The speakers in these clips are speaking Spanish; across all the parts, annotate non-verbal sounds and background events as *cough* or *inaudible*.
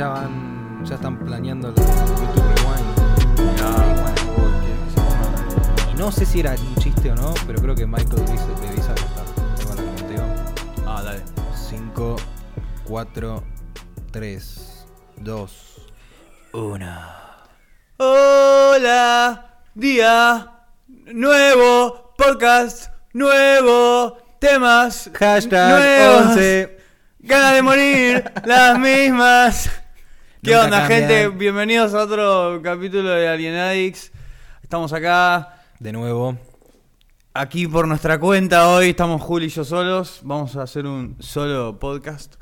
ya van. Ya están planeando el YouTube Rewind. Y no sé si era un chiste o no, pero creo que Michael dice la que conteo. Ah, dale. 5, 4, 3, 2, 1. Hola, día nuevo, podcast nuevo, temas Hashtag nuevos, 11. ganas de morir, las mismas. ¿Qué Nunca onda, cambian. gente? Bienvenidos a otro capítulo de Alien Addicts. Estamos acá, De nuevo. aquí por nuestra cuenta hoy. Estamos Juli y yo solos. Vamos a hacer un solo podcast.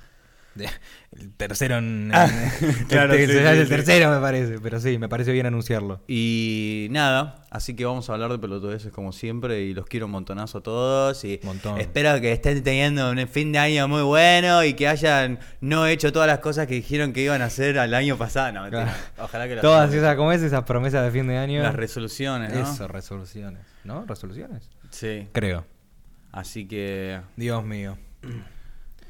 de- el tercero en. Ah, *laughs* en- claro, este, sí, el sí. tercero, me parece. Pero sí, me parece bien anunciarlo. Y nada, así que vamos a hablar de pelotudeces como siempre y los quiero un montonazo a todos y Montón. espero que estén teniendo un fin de año muy bueno y que hayan no hecho todas las cosas que dijeron que iban a hacer al año pasado. No, mentira. Claro. Ojalá que las Todas esas, ¿cómo es? Esas promesas de fin de año. las resoluciones, ¿no? Eso, resoluciones. ¿No? ¿Resoluciones? Sí. Creo. Así que Dios mío.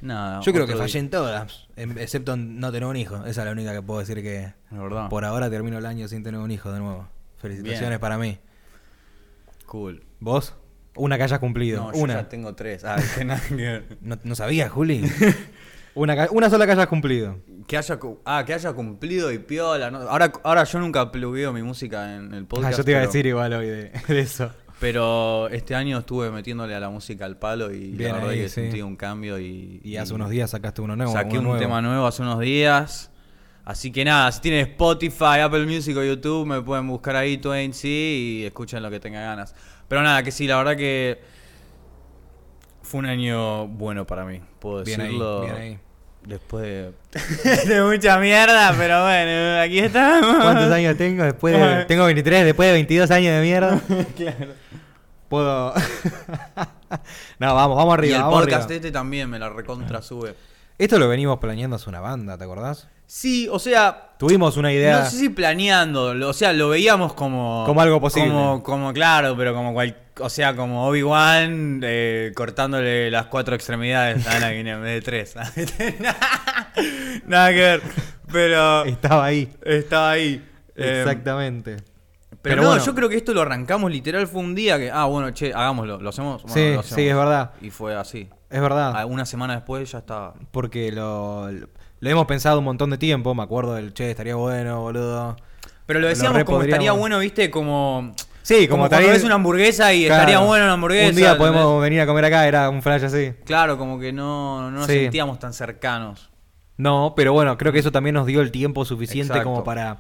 Nada. Yo creo que fallé día. en todas, em- excepto no tener un hijo. Esa es la única que puedo decir que La por ahora termino el año sin tener un hijo de nuevo. Felicitaciones Bien. para mí. Cool. ¿Vos? Una que hayas cumplido. No, yo una. ya tengo tres. Ah, que *laughs* nada. ¿No, no sabías, Juli? *laughs* una, una sola que hayas cumplido. Que haya, ah, que haya cumplido y piola. ¿no? Ahora, ahora yo nunca plugueo mi música en el Ah, podcast. yo te iba a decir igual hoy de, de eso. Pero este año estuve metiéndole a la música al palo y Bien la verdad ahí, que sí. sentí un cambio y, Y hace unos días sacaste uno nuevo. saqué uno un nuevo. tema nuevo hace unos días. Así que nada, si tienen Spotify, Apple Music o YouTube, me pueden buscar ahí Twain y escuchen lo que tengan ganas. Pero nada, que sí, la verdad que fue un año bueno para mí, puedo Bien ahí, decirlo. bien ahí. Después de, *laughs* de mucha mierda, pero bueno, aquí estamos. ¿Cuántos años tengo después de... Tengo 23, después de 22 años de mierda. *laughs* claro. Puedo... *laughs* no, vamos, vamos arriba. Y el vamos podcast arriba. este también me la recontra sube. Esto lo venimos planeando hace una banda, ¿te acordás? Sí, o sea, Tuvimos una idea... no sé si planeando, o sea, lo veíamos como... Como algo posible. Como, como claro, pero como cual, o sea, como Obi-Wan eh, cortándole las cuatro extremidades a Anakin en vez de tres. *laughs* Nada que ver, pero Estaba ahí. estaba ahí. Eh, Exactamente. Pero, Pero no, bueno. yo creo que esto lo arrancamos literal fue un día que, ah, bueno, che, hagámoslo, lo hacemos. Bueno, Sí, lo sí, es verdad. Y fue así. Es verdad. Ah, Una semana después ya estaba. Porque lo, lo hemos pensado un montón de tiempo. Me acuerdo del che, estaría bueno, boludo. Pero lo decíamos como estaría bueno, viste, como. Sí, como, como, cuando ves una hamburguesa y Claro. estaría bueno una hamburguesa. Un día ¿entendés? podemos venir a comer acá, era un flash así. Claro, como que no, no nos Sí. sentíamos tan cercanos. No, pero bueno, creo que eso también nos dio el tiempo suficiente Exacto. como para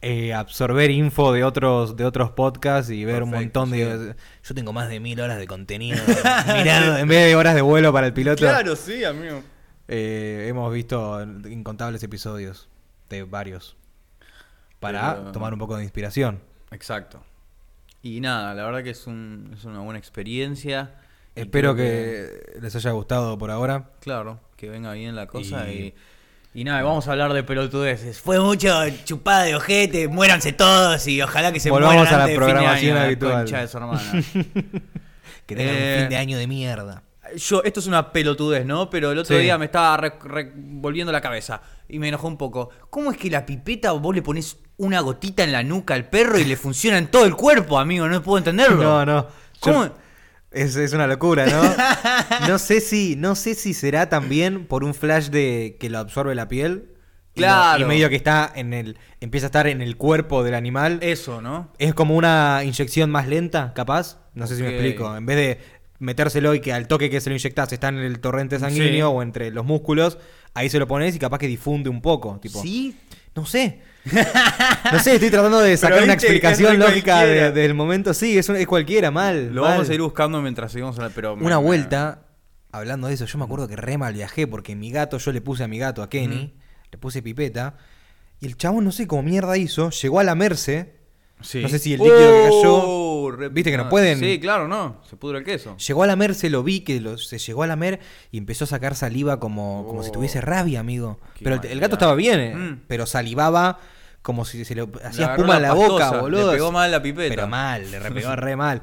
eh, absorber info de otros de otros podcasts y ver un montón de... Yo tengo más de mil horas de contenido *laughs* mirando, en vez de horas de vuelo para el piloto. sí, amigo. Eh, hemos visto incontables episodios de varios para Pero- tomar un poco de inspiración. Exacto. Y nada, la verdad que es, un, es una buena experiencia. Espero que les haya gustado por ahora. Claro, que venga bien la cosa Y- y... y nada, vamos a hablar de pelotudeces. Fue mucho chupada de ojete, muéranse todos y ojalá que se Volvamos mueran a la antes de fin de programación año, la habitual. concha de su hermana. *laughs* Que tengan Eh, un fin de año de mierda. Yo, esto es una pelotudez, ¿no? Pero el otro Sí. día me estaba re- re- volviendo la cabeza y me enojó un poco. ¿Cómo es que la pipeta vos le pones una gotita en la nuca al perro y le *laughs* funciona en todo el cuerpo, amigo? No puedo entenderlo. No, no. ¿Cómo? Yo- Es, es una locura, ¿no? *laughs* no sé si, no sé si será también por un flash de que lo absorbe la piel. y lo- Claro. Y, medio que está en el. empieza a estar en el cuerpo del animal. Eso, ¿no? Es como una inyección más lenta, capaz. No sé si me explico. En vez de metérselo y que al toque que se lo inyectás está en el torrente sanguíneo Sí. o entre los músculos, ahí se lo pones y capaz que difunde un poco. Tipo, ¿Sí? No sé. No sé, estoy tratando de *laughs* sacar Pero una explicación lógica de- del momento. Sí, es, un- es cualquiera, mal. Lo mal. vamos a ir buscando mientras seguimos hablando, pero me- Una me- vuelta, hablando de eso, yo me acuerdo que re mal viajé porque mi gato, yo le puse a mi gato, a Kenny, le puse pipeta, y el chabón no sé cómo mierda hizo, llegó a lamerse, Sí. no sé si el líquido que cayó, Oh, viste que no pueden- Sí, claro, no. Se pudre el queso. llegó a lamerse, lo vi que lo- se llegó a lamer y empezó a sacar saliva como, como si Oh. tuviese rabia, amigo. Pero el, gato estaba bien, eh, Mm. pero salivaba como si se le hacía Le espuma en la boca, boludo. Le pegó mal la pipeta. Pero mal, le repegó re mal.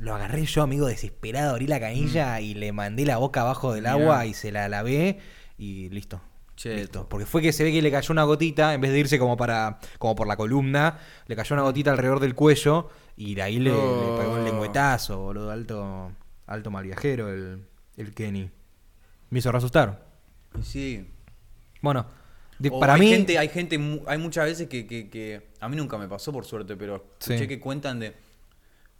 lo agarré yo, amigo, desesperado, abrí la canilla y le mandé la boca abajo del Mirá. agua y se la lavé y listo. Listo. Porque fue que se ve que le cayó una gotita, en vez de irse como para como por la columna, le cayó una gotita alrededor del cuello y de ahí le, le pegó un Oh. lengüetazo, boludo, alto, alto mal viajero el, el Kenny. Me hizo reasustar. Sí. Bueno, de- para hay mí... Gente, hay gente, hay muchas veces que, que- que- A mí nunca me pasó, por suerte, pero escuché Sí. que cuentan de.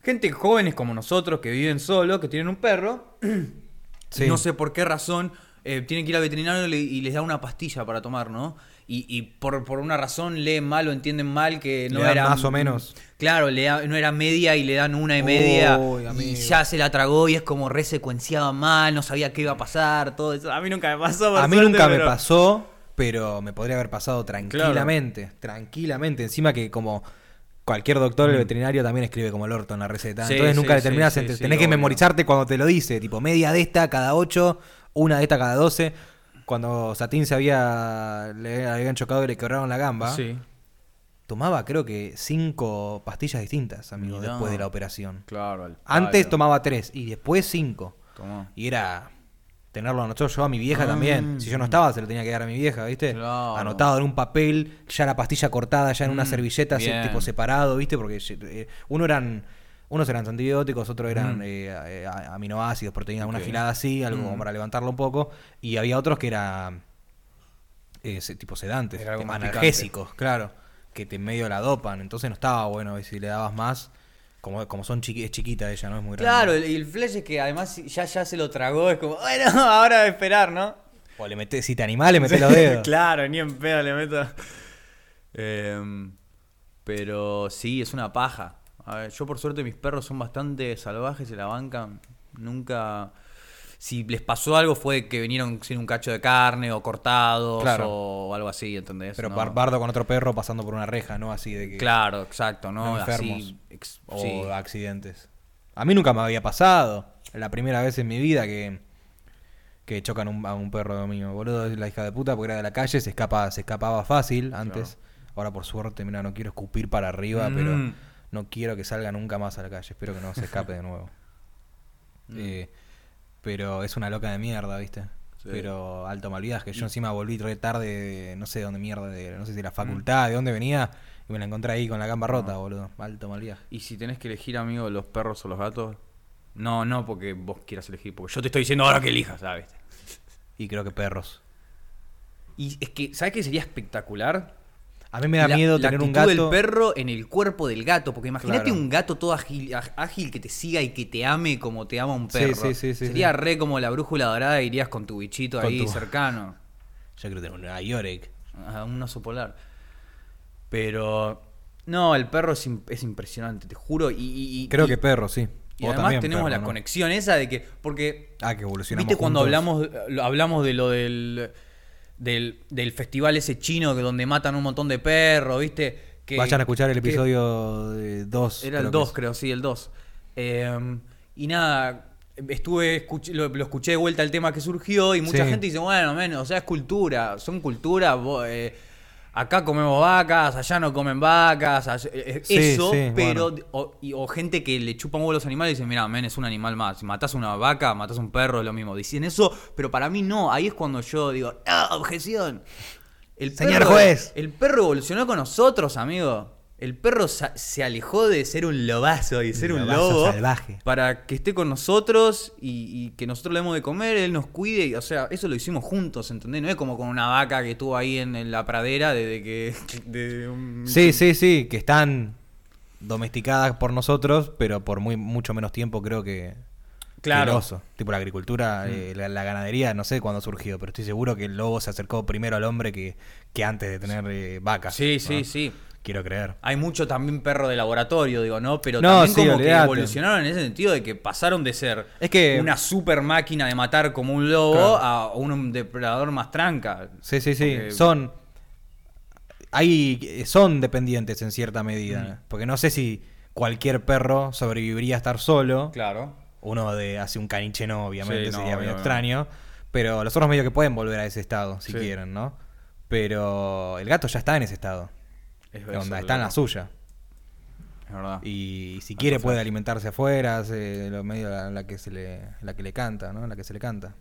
Gente jóvenes como nosotros que viven solos, que tienen un perro. *clears throat* Sí. No sé por qué razón. Eh, tienen que ir al veterinario y le- les da una pastilla para tomar, ¿no? Y, y por, por una razón leen mal o entienden mal que no Le dan era. más o menos. Claro, le da- no era media y le dan una y media. Uy, y ya se la tragó y es como resecuenciaba mal, no sabía qué iba a pasar, todo eso. A mí nunca me pasó. A mí suerte, nunca me pero- pasó, pero me podría haber pasado tranquilamente. Tranquilamente. Encima que como cualquier doctor, el veterinario también escribe como el orto en la receta. Sí, Entonces sí, nunca le sí, ent- sí, tenés que obvio. memorizarte cuando te lo dice. Tipo, media de esta cada 8, una de esta cada 12. Cuando Satín se había... Le habían chocado y le quebraron la gamba. Sí, Tomaba creo que cinco pastillas distintas, amigo, Mirá. después de la operación. claro. al Antes palo. tomaba tres y después cinco. Tomá. Y era tenerlo anotado yo a mi vieja Ah. también. Si yo no estaba, se lo tenía que dar a mi vieja, ¿viste? Claro. Anotado en un papel, ya la pastilla cortada, ya en una Mm, servilleta, así, tipo separado, ¿viste? Porque eh, uno eran. Unos eran antibióticos, otros eran Mm. eh, eh, aminoácidos, proteínas, una Ok. filada así, algo como Mm. para levantarlo un poco. Y había otros que eran eh, tipo sedantes, analgésicos, claro, que te medio la dopan. Entonces no estaba bueno y si le dabas más, como, como son chiqui- es chiquita ella, ¿no? Es muy grande. Claro, y el flash es que además ya, ya se lo tragó, es como, bueno, *laughs* ahora de esperar, ¿no? O le metés, si te animás, le metés *laughs* los dedos. claro, ni en pedo le meto. Em, pero sí, es una paja. A ver, yo por suerte mis perros son bastante salvajes, se la bancan. Nunca... Si les pasó algo fue que vinieron sin un cacho de carne o cortados Claro. o algo así, ¿entendés? Pero No. barbardo con otro perro pasando por una reja, ¿no? Así de que. Claro, exacto, ¿no? enfermos. Así, O sí. accidentes. A mí nunca me había pasado. La primera vez en mi vida que. Que chocan un- a un perro mío. Boludo, es la hija de puta, porque era de la calle, se escapa, se escapaba fácil antes. Ahora por suerte, mira, no quiero escupir para arriba, Mm. pero no quiero que salga nunca más a la calle. Espero que no se escape de nuevo. *laughs* Mm. Eh, pero es una loca de mierda, ¿viste? Sí. Pero alto mal viaje. Yo encima volví re tarde, de, no sé de dónde mierda, de, no sé si de la facultad, de dónde venía, y me la encontré ahí con la gamba rota, boludo. Alto mal viaje. Y si tenés que elegir, amigo, los perros o los gatos, no, no porque vos quieras elegir, porque yo te estoy diciendo ahora que elijas, ¿sabes? Y creo que perros. Y es que, ¿sabes qué sería espectacular? A mí me da La- miedo la tener un gato. del perro en el cuerpo del gato, porque imagínate Claro. un gato todo ágil, ágil que te siga y que te ame como te ama un perro. sí, sí, sí, Sería re como la brújula dorada, irías con tu bichito Con ahí tu- cercano. *laughs* Yo creo que tengo una Yorek. a un oso polar. Pero no, el perro es, im- es impresionante, te juro. Y, Creo y- que perro, sí. Y además tenemos perro, la ¿no? conexión esa de que. Porque. Ah, que evolucionamos ¿Viste cuando hablamos, hablamos de lo del, del. del festival ese chino que donde matan un montón de perros, ¿viste? Que, Vayan a escuchar el episodio 2. Era el 2, creo, sí, el 2. Eh, y nada, estuve escuch- lo, lo escuché de vuelta el tema que surgió y mucha Sí. gente dice, bueno, men, o sea, es cultura, son cultura, vo- eh, acá comemos vacas, allá no comen vacas, allá- eh, Sí, eso, sí, pero, bueno. o, y- o gente que le chupan huevo a los animales y dicen, mira, men, es un animal más, si matás una vaca, matás un perro, es lo mismo. Dicen eso, pero para mí no, ahí es cuando yo digo, ¡ah, objeción! El Señor perro- juez. El perro evolucionó con nosotros, amigo. El perro se alejó de ser un lobazo y ser un Lobazo lobo salvaje. para que esté con nosotros y, y que nosotros le demos de comer, él nos cuide. y, o sea, eso lo hicimos juntos, ¿entendés? No es como con una vaca que estuvo ahí en, en la pradera desde que... *laughs* de un- Sí, sí, sí, que están domesticadas por nosotros, pero por muy mucho menos tiempo creo que, Claro. Mm. el oso. Tipo la agricultura, eh, la, la ganadería, no sé cuándo surgió, pero estoy seguro que el lobo se acercó primero al hombre que, que antes de tener eh, vacas. Sí, ¿no? sí, sí. Quiero creer. Hay mucho también perro de laboratorio, digo, ¿no? Pero No, también sí, como que evolucionaron en ese sentido de que pasaron de ser Es que- una super máquina de matar como un lobo Claro. a un depredador más tranca. Sí, sí, sí. Porque- Son. Hay, son dependientes en cierta medida. Mm. Porque no sé si cualquier perro sobreviviría a estar solo. Claro. Uno de hace un caniche no, obviamente, Sí, no, sería medio extraño. Pero los otros medio que pueden volver a ese estado, si Sí. quieren, ¿no? Pero el gato ya está en ese estado. Es ¿Qué onda? está en la suya. Es verdad. Y si quiere puede alimentarse afuera, hace lo medio la, la que se le, la que le canta, ¿no? La que se le canta.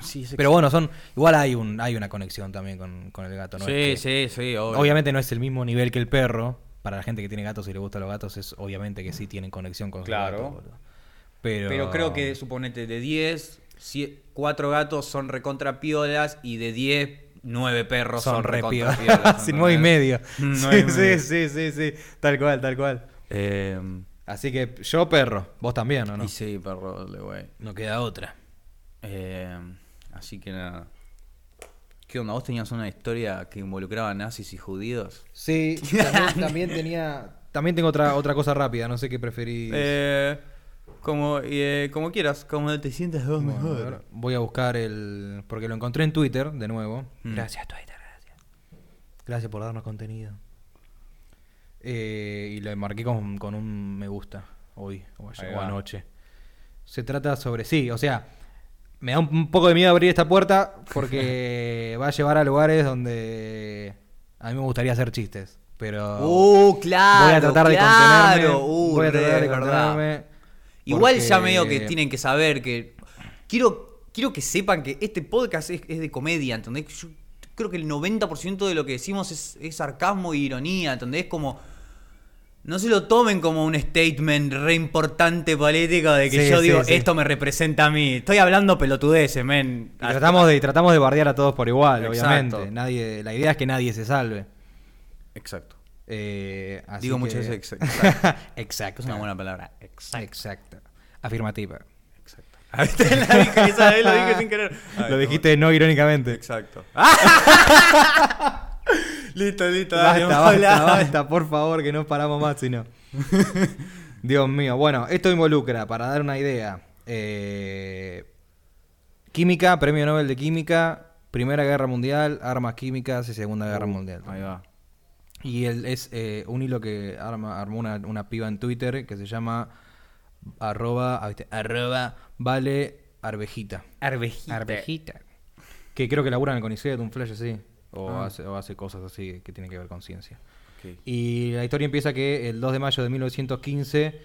Sí, Pero bueno, son igual hay un hay una conexión también con, con el gato, ¿no? sí, Es que- sí, sí, obvio. Obviamente no es el mismo nivel que el perro. Para la gente que tiene gatos y le gustan los gatos, es obviamente que sí tienen conexión con Claro. gatos, boludo. Pero, Pero creo que, suponete, de 10, 4 gatos son recontra piolas y de 10, 9 perros son, son re recontra piolas. *laughs* piolas. Sin nueve y medio. Sí, nueve y sí, medio. sí, sí, sí. Tal cual, tal cual. Eh, Así que yo perro, vos también, ¿o no? Y sí, perro, le güey. No queda otra. Eh, así que nada. ¿Qué onda? ¿Vos tenías una historia que involucraba nazis y judíos? Sí, también, también tenía. También tengo otra, otra cosa rápida, no sé qué preferís. Eh, como, eh, como quieras, como te sientas vos Bueno, mejor. voy a buscar el. Porque lo encontré en Twitter, de nuevo. Mm. Gracias, Twitter, gracias. Gracias por darnos contenido. Eh, y lo marqué con, con un me gusta hoy o, ayer, anoche. Se trata sobre. Sí, o sea, me da un, poco de miedo abrir esta puerta porque *laughs* va a llevar a lugares donde a mí me gustaría hacer chistes. Pero. Uh, claro. voy a tratar de contenerme. Uh, voy a re, tratar de verdad. Igual porque- ya medio que tienen que saber que. Quiero, quiero que sepan que este podcast es, es de comedia, ¿entendés? Yo creo que el 90% de lo que decimos es, es sarcasmo e ironía, ¿entendés? Como. No se lo tomen como un statement re importante político de que Sí, yo sí, digo, sí. esto me representa a mí. Estoy hablando pelotudeces, men. Y tratamos de, tratamos de bardear a todos por igual, Exacto. obviamente. Nadie, la idea es que nadie se salve. Exacto. Eh, así Digo que- muchas *laughs* veces exacto. Exacto. Es una buena palabra. Exacto. Exacto. Afirmativa. Exacto. *laughs* ¿Viste? La dije, esa vez lo dije *laughs* sin querer. Ay, Lo no, dijiste no irónicamente. Exacto. listo, listo. Basta, por favor, que no paramos más, sino. Dios mío. Bueno, esto involucra, para dar una idea, eh, química, premio Nobel de Química, Primera Guerra Mundial, armas químicas y Segunda Guerra Mundial. Uh, Ahí va. Y él es eh, un hilo que arma, armó una, una piba en Twitter que se llama arroba, ah, arroba vale arvejita. Arvejita. Arvejita. Que creo que labura en el CONICET, un flash así. O, Ah. hace, o hace cosas así que tienen que ver con ciencia. Y la historia empieza que el 2 de mayo de 1915,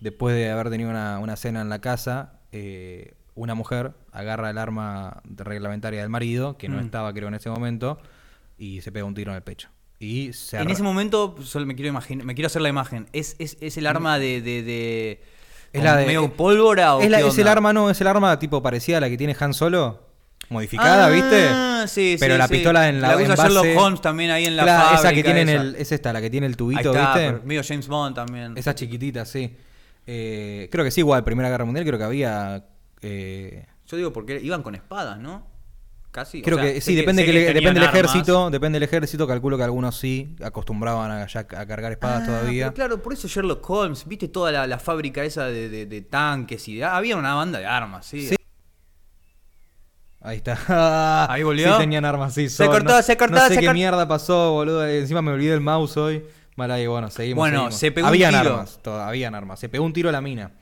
después de haber tenido una, una cena en la casa, eh, una mujer agarra el arma reglamentaria del marido, que no Mm. estaba creo en ese momento, y se pega un tiro en el pecho. Y se En ese momento, solo me quiero imaginar, me quiero hacer la imagen. ¿Es, es, es el arma de. de, de Es con la de- medio pólvora o es, la- qué es el arma, no, es el arma tipo parecida a la que tiene Han Solo, modificada, Ah, ¿viste? Sí, Pero sí, la sí. pistola en la La usa Sherlock Holmes también ahí en la Claro, fábrica. esa que tienen esa. el, es esta, la que tiene el Ahí tubito, está, ¿viste? medio James Bond también. Esa chiquitita, sí. Eh, creo que sí, igual, Primera Guerra Mundial, creo que había. eh, Yo digo porque iban con espadas, ¿no? Casi. o creo sea, que sí, depende, que depende del ejército. Depende del ejército, calculo que algunos sí acostumbraban a, ya a cargar espadas Ah, todavía. claro, por eso Sherlock Holmes, viste toda la, la fábrica esa de, de- de tanques y de- había una banda de armas, sí. Sí. Ahí está. *laughs* Ahí volvió. Sí, tenían armas, sí. Se son- cortó, no- se cortó, No sé se qué cort- mierda pasó, boludo. Encima me olvidé el mouse hoy. Ahí, bueno, seguimos. Bueno, seguimos. se pegó un Habían tiro. armas, todavía habían armas. Se pegó un tiro a la mina.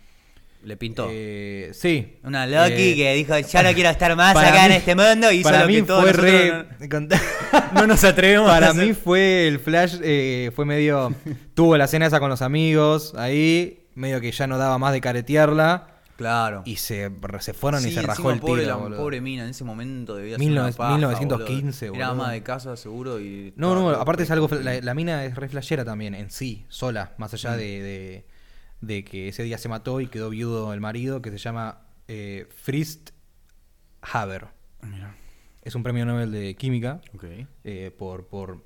Le pintó. Eh, sí. Una Loki Eh, que dijo, ya no quiero estar más acá en mí- este mundo y hizo para lo mí que todos fue re. no, *laughs* no nos atrevemos Para mí fue el flash, eh, fue medio. *laughs* tuvo la cena esa con los amigos, ahí, medio que ya no daba más de caretearla. Claro. Y se, se fueron y Sí, se rajó el pobre, tiro. la pobre mina en ese momento debía ser 19- una paja, 1915, boludo. Era ama de casa seguro y... No, no, aparte es algo. La, la mina es re flashera también, en sí, sola, más Mm. allá de, de, de que ese día se mató y quedó viudo el marido, que se llama eh, Frist Haber. Mira, Es un premio Nobel de Química. eh, por, por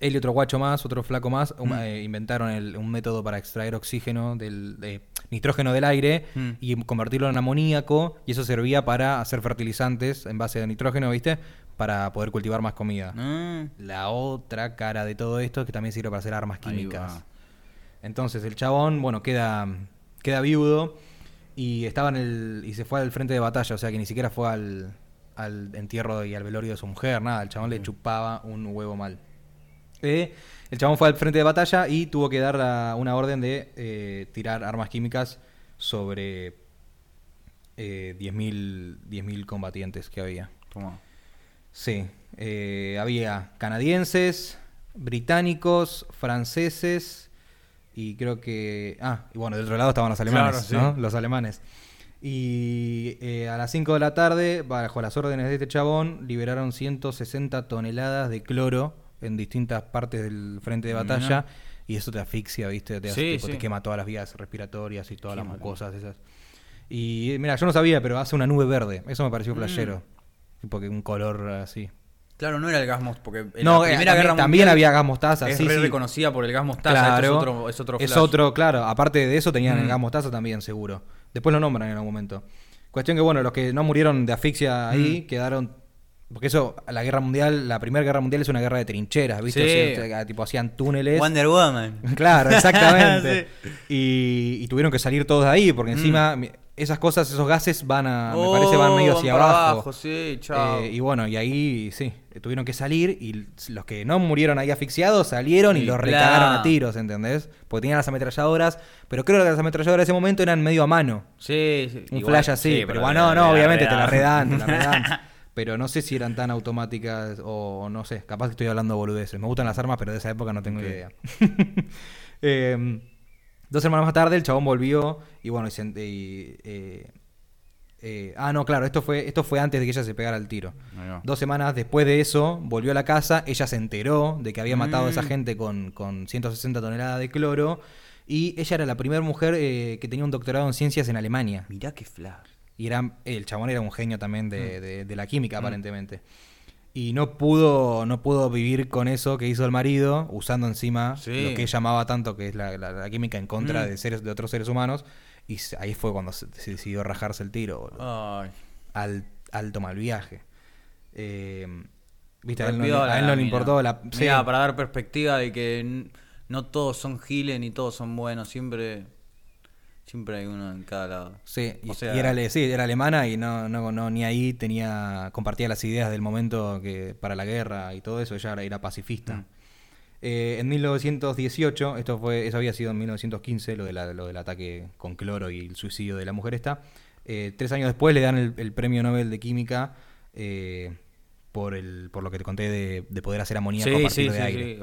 él y otro guacho más, otro flaco más, um, Mm. eh, inventaron el- un método para extraer oxígeno del de nitrógeno del aire Mm. y convertirlo en amoníaco y eso servía para hacer fertilizantes en base de nitrógeno, ¿viste? Para poder cultivar más comida. Ah, La otra cara de todo esto es que también sirve para hacer armas químicas. Entonces el chabón, bueno, queda, queda viudo y estaba en el. y se fue al frente de batalla, o sea que ni siquiera fue al, al entierro y al velorio de su mujer, nada, el chabón le chupaba un huevo mal. Eh, el chabón fue al frente de batalla y tuvo que dar la- una orden de eh, tirar armas químicas sobre eh, 10.000 10.000 combatientes que había. toma. Sí, eh, había canadienses, británicos, franceses, Y creo que. Ah, y bueno, del otro lado estaban los alemanes, Claro, ¿no? sí. Los alemanes. Y eh, a las 5 de la tarde, bajo las órdenes de este chabón, liberaron 160 toneladas de cloro en distintas partes del frente de batalla. Y eso te asfixia, ¿viste? Te, Sí, tipo, te quema todas las vías respiratorias y todas Qué las maravilla. mucosas esas. Y mira, yo no sabía, pero hace una nube verde. Eso me pareció Mm. flashero. Tipo que un color así. Claro, no era el gas mostaza, porque en no, la eh, Primera también, Guerra también había gas mostaza. es sí, re sí. reconocida por el gas mostaza, Claro, es otro, es otro es otro, claro. Aparte de eso, tenían el Mm. gas mostaza también, seguro. Después lo nombran en algún momento. Cuestión que, bueno, los que no murieron de asfixia ahí Mm. quedaron. Porque eso, la guerra mundial, la primera guerra mundial es una guerra de trincheras, ¿viste? Sí. O sea, tipo, hacían túneles. Wonder Woman. *laughs* Claro, exactamente. *laughs* y, y tuvieron que salir todos de ahí, porque Mm. encima esas cosas, esos gases van a. Oh, me parece van medio hacia para abajo. sí, chao. Eh, y bueno, y ahí sí, tuvieron que salir y los que no murieron ahí asfixiados salieron y los recagaron a tiros, ¿entendés? Porque tenían las ametralladoras, pero creo que las ametralladoras de ese momento eran medio a mano. sí, sí. Un igual, flash así, sí, pero bueno, no, no, la obviamente te la redan. te la *laughs* redan. Pero no sé si eran tan automáticas o no sé, capaz que estoy hablando boludeces. Me gustan las armas, pero de esa época no tengo Ok. idea. *laughs* Eh, dos semanas más tarde el chabón volvió y bueno, y se- y, eh, eh, ah, no, claro, esto fue, esto fue antes de que ella se pegara el tiro. Dos semanas después de eso, volvió a la casa, ella se enteró de que había matado a esa Mm. gente con, con 160 toneladas de cloro y ella era la primera mujer eh, que tenía un doctorado en ciencias en Alemania. Mirá qué flash. Y era, el chabón era un genio también Mm. de, de- de la química, aparentemente. Y no pudo, no pudo vivir con eso que hizo el marido, usando encima Sí. lo que ella amaba tanto, que es la, la- la química en contra Mm. de seres, de otros seres humanos. Y ahí fue cuando se, se decidió rajarse el tiro. Ay. Al, alto mal viaje. Eh, Viste, a él no, le- la a él no le mina. importó la. sí. Mirá, para dar perspectiva de que no todos son giles ni todos son buenos, siempre siempre hay uno en cada lado. Sí, y, O sea- y era, sí, era alemana y no, no, no, ni ahí tenía, compartía las ideas del momento que para la guerra y todo eso, ella era, era pacifista. Mm. Eh, en 1918, esto fue, eso había sido en 1915, lo, de la- lo del ataque con cloro y el suicidio de la mujer esta. Eh, tres años después le dan el, el premio Nobel de Química eh, por, el, por lo que te conté de, de poder hacer amoníaco a Sí, partir sí, de sí, aire.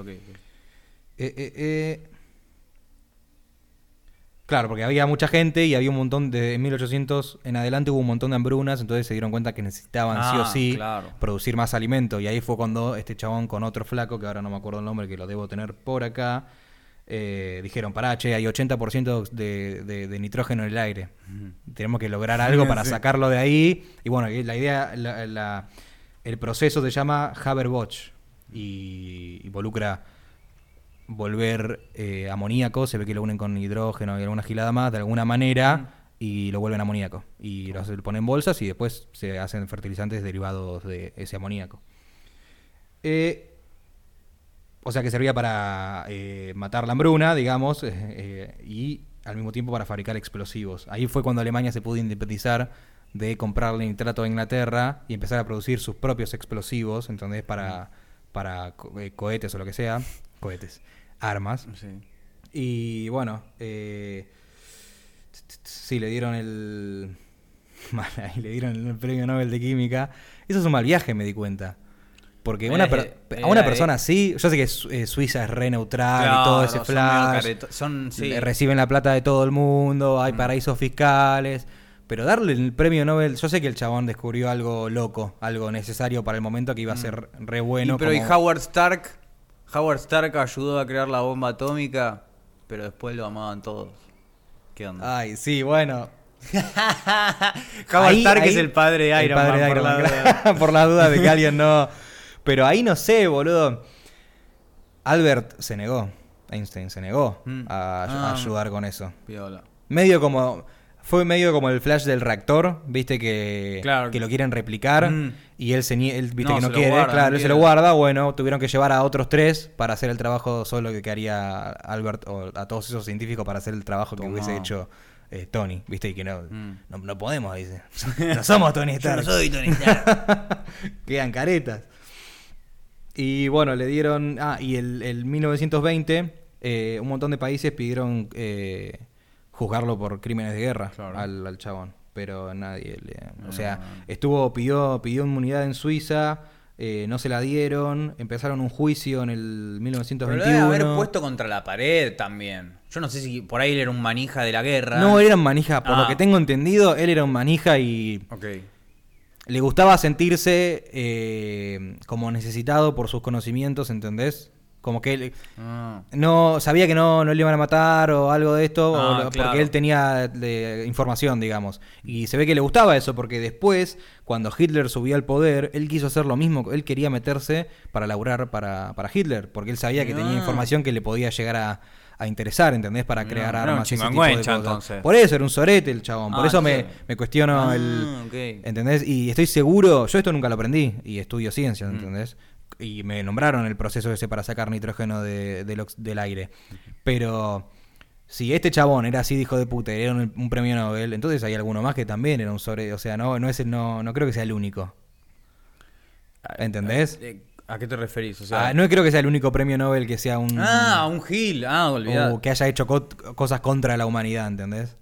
Claro, porque había mucha gente y había un montón de. En 1800 en adelante hubo un montón de hambrunas, entonces se dieron cuenta que necesitaban sí o Ah, sí claro. producir más alimento. Y ahí fue cuando este chabón con otro flaco, que ahora no me acuerdo el nombre, que lo debo tener por acá, eh, dijeron: Pará, che, hay 80% de, de- de nitrógeno en el aire. Tenemos que lograr algo para Sí. sacarlo de ahí. Y bueno, la idea, la- la- el proceso se llama Haber-Bosch y involucra volver eh, amoníaco, se ve que lo unen con hidrógeno y alguna gilada más, de alguna manera, y lo vuelven amoníaco. Y lo ponen en bolsas y después se hacen fertilizantes derivados de ese amoníaco. Eh, o sea que servía para eh, matar la hambruna, digamos, *laughs* y al mismo tiempo para fabricar explosivos. Ahí fue cuando Alemania se pudo independizar de comprarle nitrato a Inglaterra y empezar a producir sus propios explosivos, entonces para, para co- cohetes o lo que sea, *laughs* cohetes, armas. Sí. Y bueno, eh, sí, le dieron el. *laughs* Le dieron el premio Nobel de Química. Eso es un mal viaje, me di cuenta. Porque una per- Eh, a una eh, persona así, yo sé que Su- eh, Suiza es re neutral y todo ese flash. Son, sí. reciben la plata de todo el mundo, hay Mm. paraísos fiscales. Pero darle el premio Nobel, yo sé que el chabón descubrió algo loco, algo necesario para el momento que iba a ser re bueno. Mm. Y pero ¿y Howard Stark? Howard Stark ayudó a crear la bomba atómica, pero después lo amaban todos. ¿Qué onda? Ay, sí, bueno. *laughs* Howard Ahí- Stark ahí- es el padre de Iron padre Man. de por la Man, duda. claro, *laughs* por la duda de que alguien no. Pero ahí no sé, boludo. Albert se negó. Einstein se negó Mm. a, a Ah. ayudar con eso. Piola. Medio como. Fue medio como el flash del reactor, viste que, Claro. que lo quieren replicar Mm. y él se él viste No, que no quiere, guarda, claro, no él se lo guarda, bueno, tuvieron que llevar a otros tres para hacer el trabajo solo que haría Albert o a todos esos científicos para hacer el trabajo que hubiese hecho eh, Tony, viste, y que no, Mm. no, no podemos, dice. *laughs* No somos Tony *laughs* Stark. Tony Stark. *laughs* Quedan caretas. Y bueno, le dieron. Ah, y el, el 1920, eh, un montón de países pidieron eh, juzgarlo por crímenes de guerra Claro. al, al chabón. Pero nadie le. O Ah. sea, estuvo, pidió, pidió inmunidad en Suiza. eh, no se la dieron, empezaron un juicio en el Pero lo 1921. debe haber puesto contra la pared también. Yo no sé si por ahí él era un manija de la guerra. No, él era un manija, por Ah. lo que tengo entendido, él era un manija y Ok. le gustaba sentirse eh, como necesitado por sus conocimientos, ¿entendés? Como que él Ah. no sabía que no, no le iban a matar o algo de esto, Ah, claro. porque él tenía de- información, digamos. Y se ve que le gustaba eso, porque después, cuando Hitler subió al poder, él quiso hacer lo mismo, él quería meterse para laburar para, para Hitler, porque él sabía que tenía Ah. información que le podía llegar a, a interesar, ¿entendés? Para crear armas y ese tipo de cosas. entonces. Por eso era un sorete el chabón, por eso me, me cuestiono Ah, el... ¿Entendés? Y estoy seguro, yo esto nunca lo aprendí y estudio ciencias, Mm. Y me nombraron el proceso ese para sacar nitrógeno de- del aire. Pero si este chabón era así de hijo de puta era un, un premio Nobel, entonces hay alguno más que también era un sobre... O sea, no, no, es el- no, no creo que sea el único. ¿Entendés? Eh, ¿A qué te referís? O sea, Ah, no creo que sea el único premio Nobel que sea un... Ah, un Gil. Ah, olvidá. o que haya hecho co- cosas contra la humanidad, ¿entendés?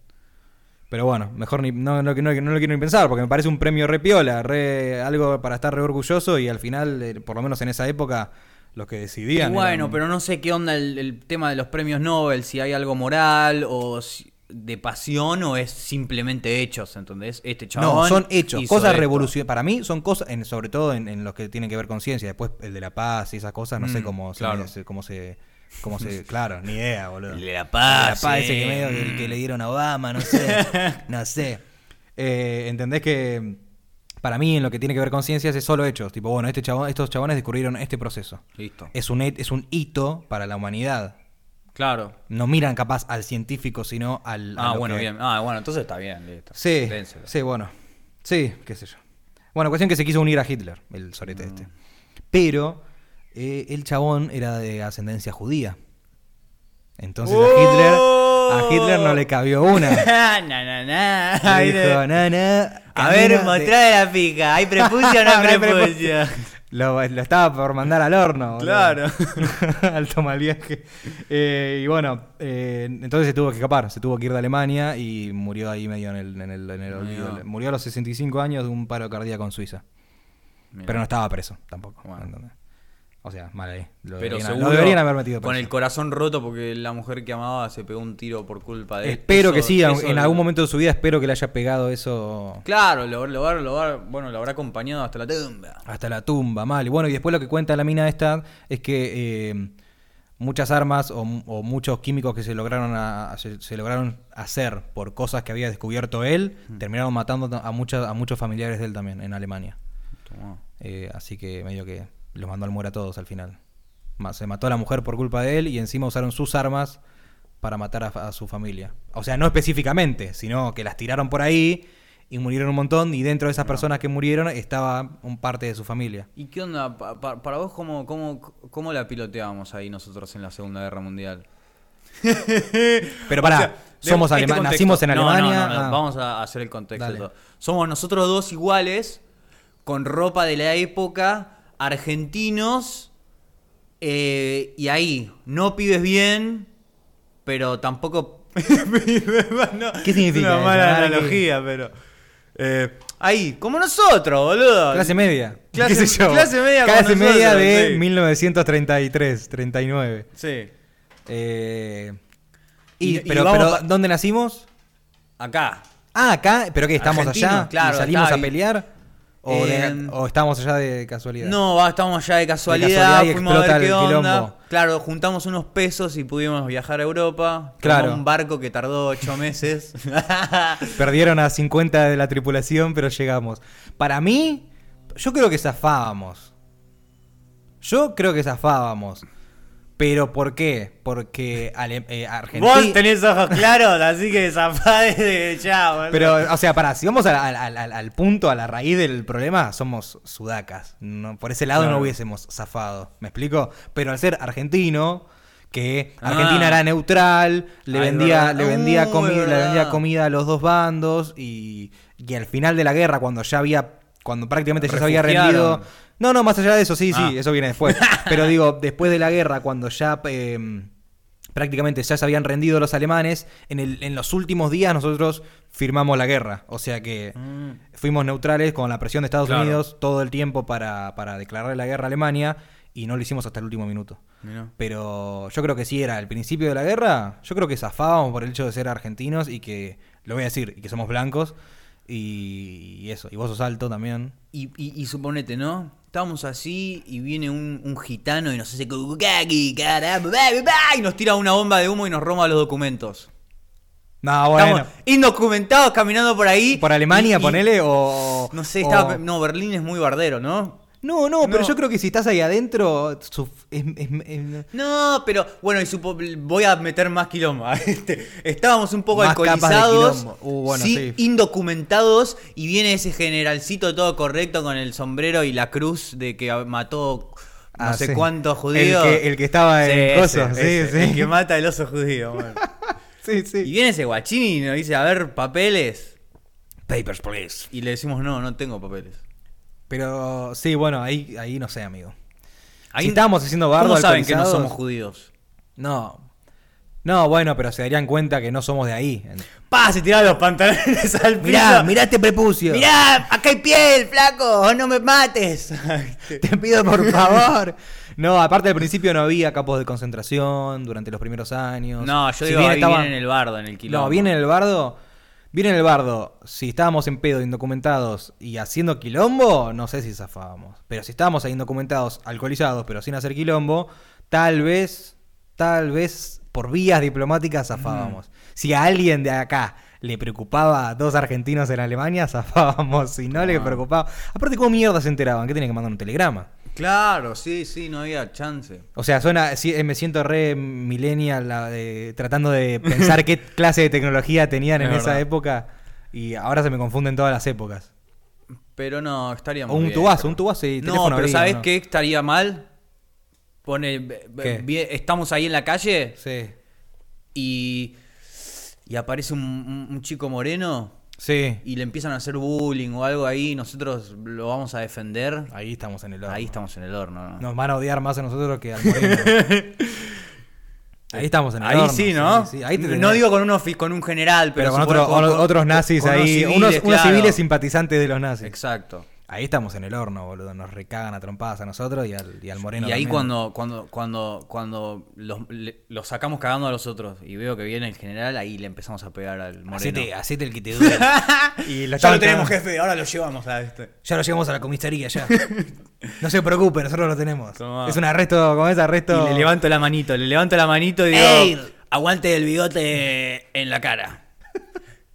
Pero bueno, mejor ni, no, no, no, no lo quiero ni pensar, porque me parece un premio re piola, re, algo para estar re orgulloso y al final, eh, por lo menos en esa época, los que Y decidían... bueno, eran- pero no sé qué onda el, el tema de los premios Nobel, si hay algo moral o si- de pasión o es simplemente hechos, ¿entendés? Este chabón No, son hechos, cosas revolucionarias. Para mí son cosas, en, sobre todo en, en los que tienen que ver con ciencia. Después el de la paz y esas cosas, no sé Mm, cómo, claro. se, cómo se... Cómo se... *laughs* Claro, ni idea, boludo. El de la El de paz. la paz ese eh. que, medio que, que le dieron a Obama, no sé. *laughs* no sé. Eh, ¿Entendés que para mí en lo que tiene que ver con ciencias es solo hechos? Tipo, bueno, este chabón, estos chabones descubrieron este proceso. Listo. Es un, es un hito para la humanidad. Claro. No miran capaz al científico, sino al... a Ah, lo bueno, que- bien. Ah, bueno, entonces está bien, listo. Sí, Dénselo. sí, bueno. Sí, qué sé yo. Bueno, cuestión que se quiso unir a Hitler, el sorete Mm. este. Pero eh, el chabón era de ascendencia judía. Entonces a Hitler, a Hitler no le cabió una. *laughs* na, na, na. Dijo, "Na, na, A ver, de-". mostrá la pica. ¿Hay prepucio o no *laughs* hay prepucio? Lo, lo estaba por mandar al horno. Claro. al toma el viaje. Eh, y bueno, eh, entonces se tuvo que escapar. Se tuvo que ir de Alemania y murió ahí medio en el, en el, en el olvido. Murió. Murió a los 65 años de un paro cardíaco en Suiza. Mirá. Pero no estaba preso tampoco. Bueno. O sea, mal ahí. Lo, Pero deberían, seguro lo deberían haber metido con el corazón roto porque la mujer que amaba se pegó un tiro por culpa de él. Espero Eso- que sí, eso en algún momento de su vida espero que le haya pegado eso Claro, lo, lo, va- lo bueno, lo habrá acompañado hasta la tumba. hasta la tumba, mal. Y bueno, y después lo que cuenta la mina esta es que eh, muchas armas o, o muchos químicos que se lograron a- se, se lograron hacer por cosas que había descubierto él, terminaron matando a, muchas a muchos familiares de él también en Alemania. Eh, así que medio que los mandó al muere a todos al final. Se mató a la mujer por culpa de él y encima usaron sus armas para matar a, a su familia. O sea, no específicamente, sino que las tiraron por ahí y murieron un montón y dentro de esas personas que murieron estaba un parte de su familia. ¿Y qué onda? Pa- pa- para vos, ¿cómo, cómo, ¿cómo la piloteábamos ahí nosotros en la Segunda Guerra Mundial? *laughs* *laughs* Pero pará, O sea, de- somos este alema- contexto. nacimos en No, no, Alemania. no, ah, Vamos a hacer el contexto. Somos nosotros dos iguales, con ropa de la época, argentinos, eh, y ahí, no pibes bien, pero tampoco... *laughs* *laughs* No, ¿Qué significa Es una mala analogía, pero... eh, ahí, como nosotros, boludo. Clase media. Clase- ¿Qué sé yo? clase media Clase como media nosotros, de sí. 1933, 39. Sí. Eh, y, Y- y pero, vamos pero ¿dónde nacimos? Acá. Ah, acá, pero qué, estamos Argentino, allá claro, y salimos a pelear o, de- En- o estamos allá de casualidad. No, va, estamos allá de casualidad, casualidad y fuimos a ver qué onda. quilombo. Claro, juntamos unos pesos y pudimos viajar a Europa. Claro. Un barco que tardó ocho meses. *laughs* Perdieron a 50 de la tripulación, pero llegamos. Para mí, yo creo que zafábamos. Yo creo que zafábamos. Pero ¿por qué? Porque Ale- eh, Argentina. Vos tenés ojos claros, así que zafá desde ya, boludo. Pero, o sea, para, si vamos al, al- al- al punto, a la raíz del problema, somos sudacas. No, por ese lado Claro. no hubiésemos zafado. ¿Me explico? Pero al ser argentino, que Ah. Argentina era neutral, le Ah, vendía, le vendía Uh, comida, le vendía comida a los dos bandos, y, y al final de la guerra, cuando ya había, cuando prácticamente ya se había rendido. No, no, más allá de eso, sí, Ah. sí, eso viene después. Pero digo, *laughs* después de la guerra, cuando ya eh, prácticamente ya se habían rendido los alemanes. En, el, en los últimos días nosotros firmamos la guerra. O sea que fuimos neutrales con la presión de Estados Claro. Unidos todo el tiempo para, para declarar la guerra a Alemania y no lo hicimos hasta el último minuto. Mirá. Pero yo creo que sí era el principio de la guerra. Yo creo que zafábamos por el hecho de ser argentinos y que, lo voy a decir, y que somos blancos. Y, y eso, y vos sos alto también. Y, y, y suponete, ¿no? Estábamos así y viene un, un gitano y nos hace y nos tira una bomba de humo y nos roba los documentos. No, bueno. Estamos indocumentados caminando por ahí. ¿Por Alemania, y- y- ponele? O. No sé, o- estaba, no, Berlín es muy bardero, ¿no? No, no, pero No. yo creo que si estás ahí adentro. su- es- es- es- No, pero bueno, y supo- voy a meter más quilombo. *laughs* Este, Estábamos un poco Más capas de alcoholizados, quilombo. Uh, bueno, sí, indocumentados, y viene ese generalcito todo correcto con el sombrero y la cruz de que mató no Ah, sé sí. cuántos judíos. El que, el que estaba en Sí, cosas, ese, sí, ese, sí. El que mata el oso judío. bueno. *laughs* Sí, sí. Y viene ese guachín y nos dice, a ver, papeles. Papers, please. Y le decimos, no, no tengo papeles. Pero sí, bueno, ahí, ahí no sé, amigo. Ahí- si estábamos haciendo bardo ¿Cómo saben que no somos judíos? No. No, bueno, pero se darían cuenta que no somos de ahí. Pa, se tiraron los pantalones al piso. Mirá, mirá este prepucio. Mirá, acá hay piel, flaco, no me mates. *laughs* Te pido por *laughs* favor. No, aparte al principio no había campos de concentración durante los primeros años. No, yo Si digo, bien ahí estaban- viene en el bardo, en el quilombo. No, viene en el bardo. Viene en el bardo. Si estábamos en pedo, indocumentados y haciendo quilombo, no sé si zafábamos. Pero si estábamos ahí indocumentados, alcoholizados, pero sin hacer quilombo, tal vez, tal vez por vías diplomáticas zafábamos. Si a alguien de acá le preocupaba a dos argentinos en Alemania, *laughs* zafábamos. Si no le Ah. preocupaba. Aparte, ¿cómo mierda se enteraban? ¿Qué tenía que mandar un telegrama? Claro, sí, sí, no había chance. O sea, suena, sí, eh, me siento re millennial la de- tratando de pensar qué *laughs* clase de tecnología tenían Es en esa época y ahora se me confunden todas las épocas. Pero no, estaríamos O un bien, tubazo, un tubazo y No, pero había, ¿sabés ¿no? qué estaría mal? Pone, ¿Qué? vie- estamos ahí en la calle Sí, y, y aparece un, un- un chico moreno sí. y le empiezan a hacer bullying o algo ahí, nosotros lo vamos a defender. Ahí estamos en el horno. Ahí estamos en el horno. ¿no? Nos van a odiar más a nosotros que al moreno. *laughs* Ahí estamos en el Ahí horno. sí, ¿no? sí, ahí te no digo con, un ofi- con un general, pero, pero con, supongo- otro- con- otros nazis con unos ahí, civiles, unos, unos civiles simpatizantes de los nazis. Exacto. Ahí estamos en el horno, boludo. Nos recagan a trompadas a nosotros y al, y al moreno. y ahí también. cuando, cuando, cuando, cuando los, le- los sacamos cagando a los otros y veo que viene el general, ahí le empezamos a pegar al moreno. Hacete, hacete el que te duele. *laughs* y lo ya lo tenemos, jefe, ahora lo llevamos a este. Ya lo llevamos a la comisaría, ya. No se preocupe, nosotros lo tenemos. Tomá. Es un arresto, como es arresto. Y le levanto la manito, le levanto la manito y digo, ¡Ey! aguante el bigote en la cara.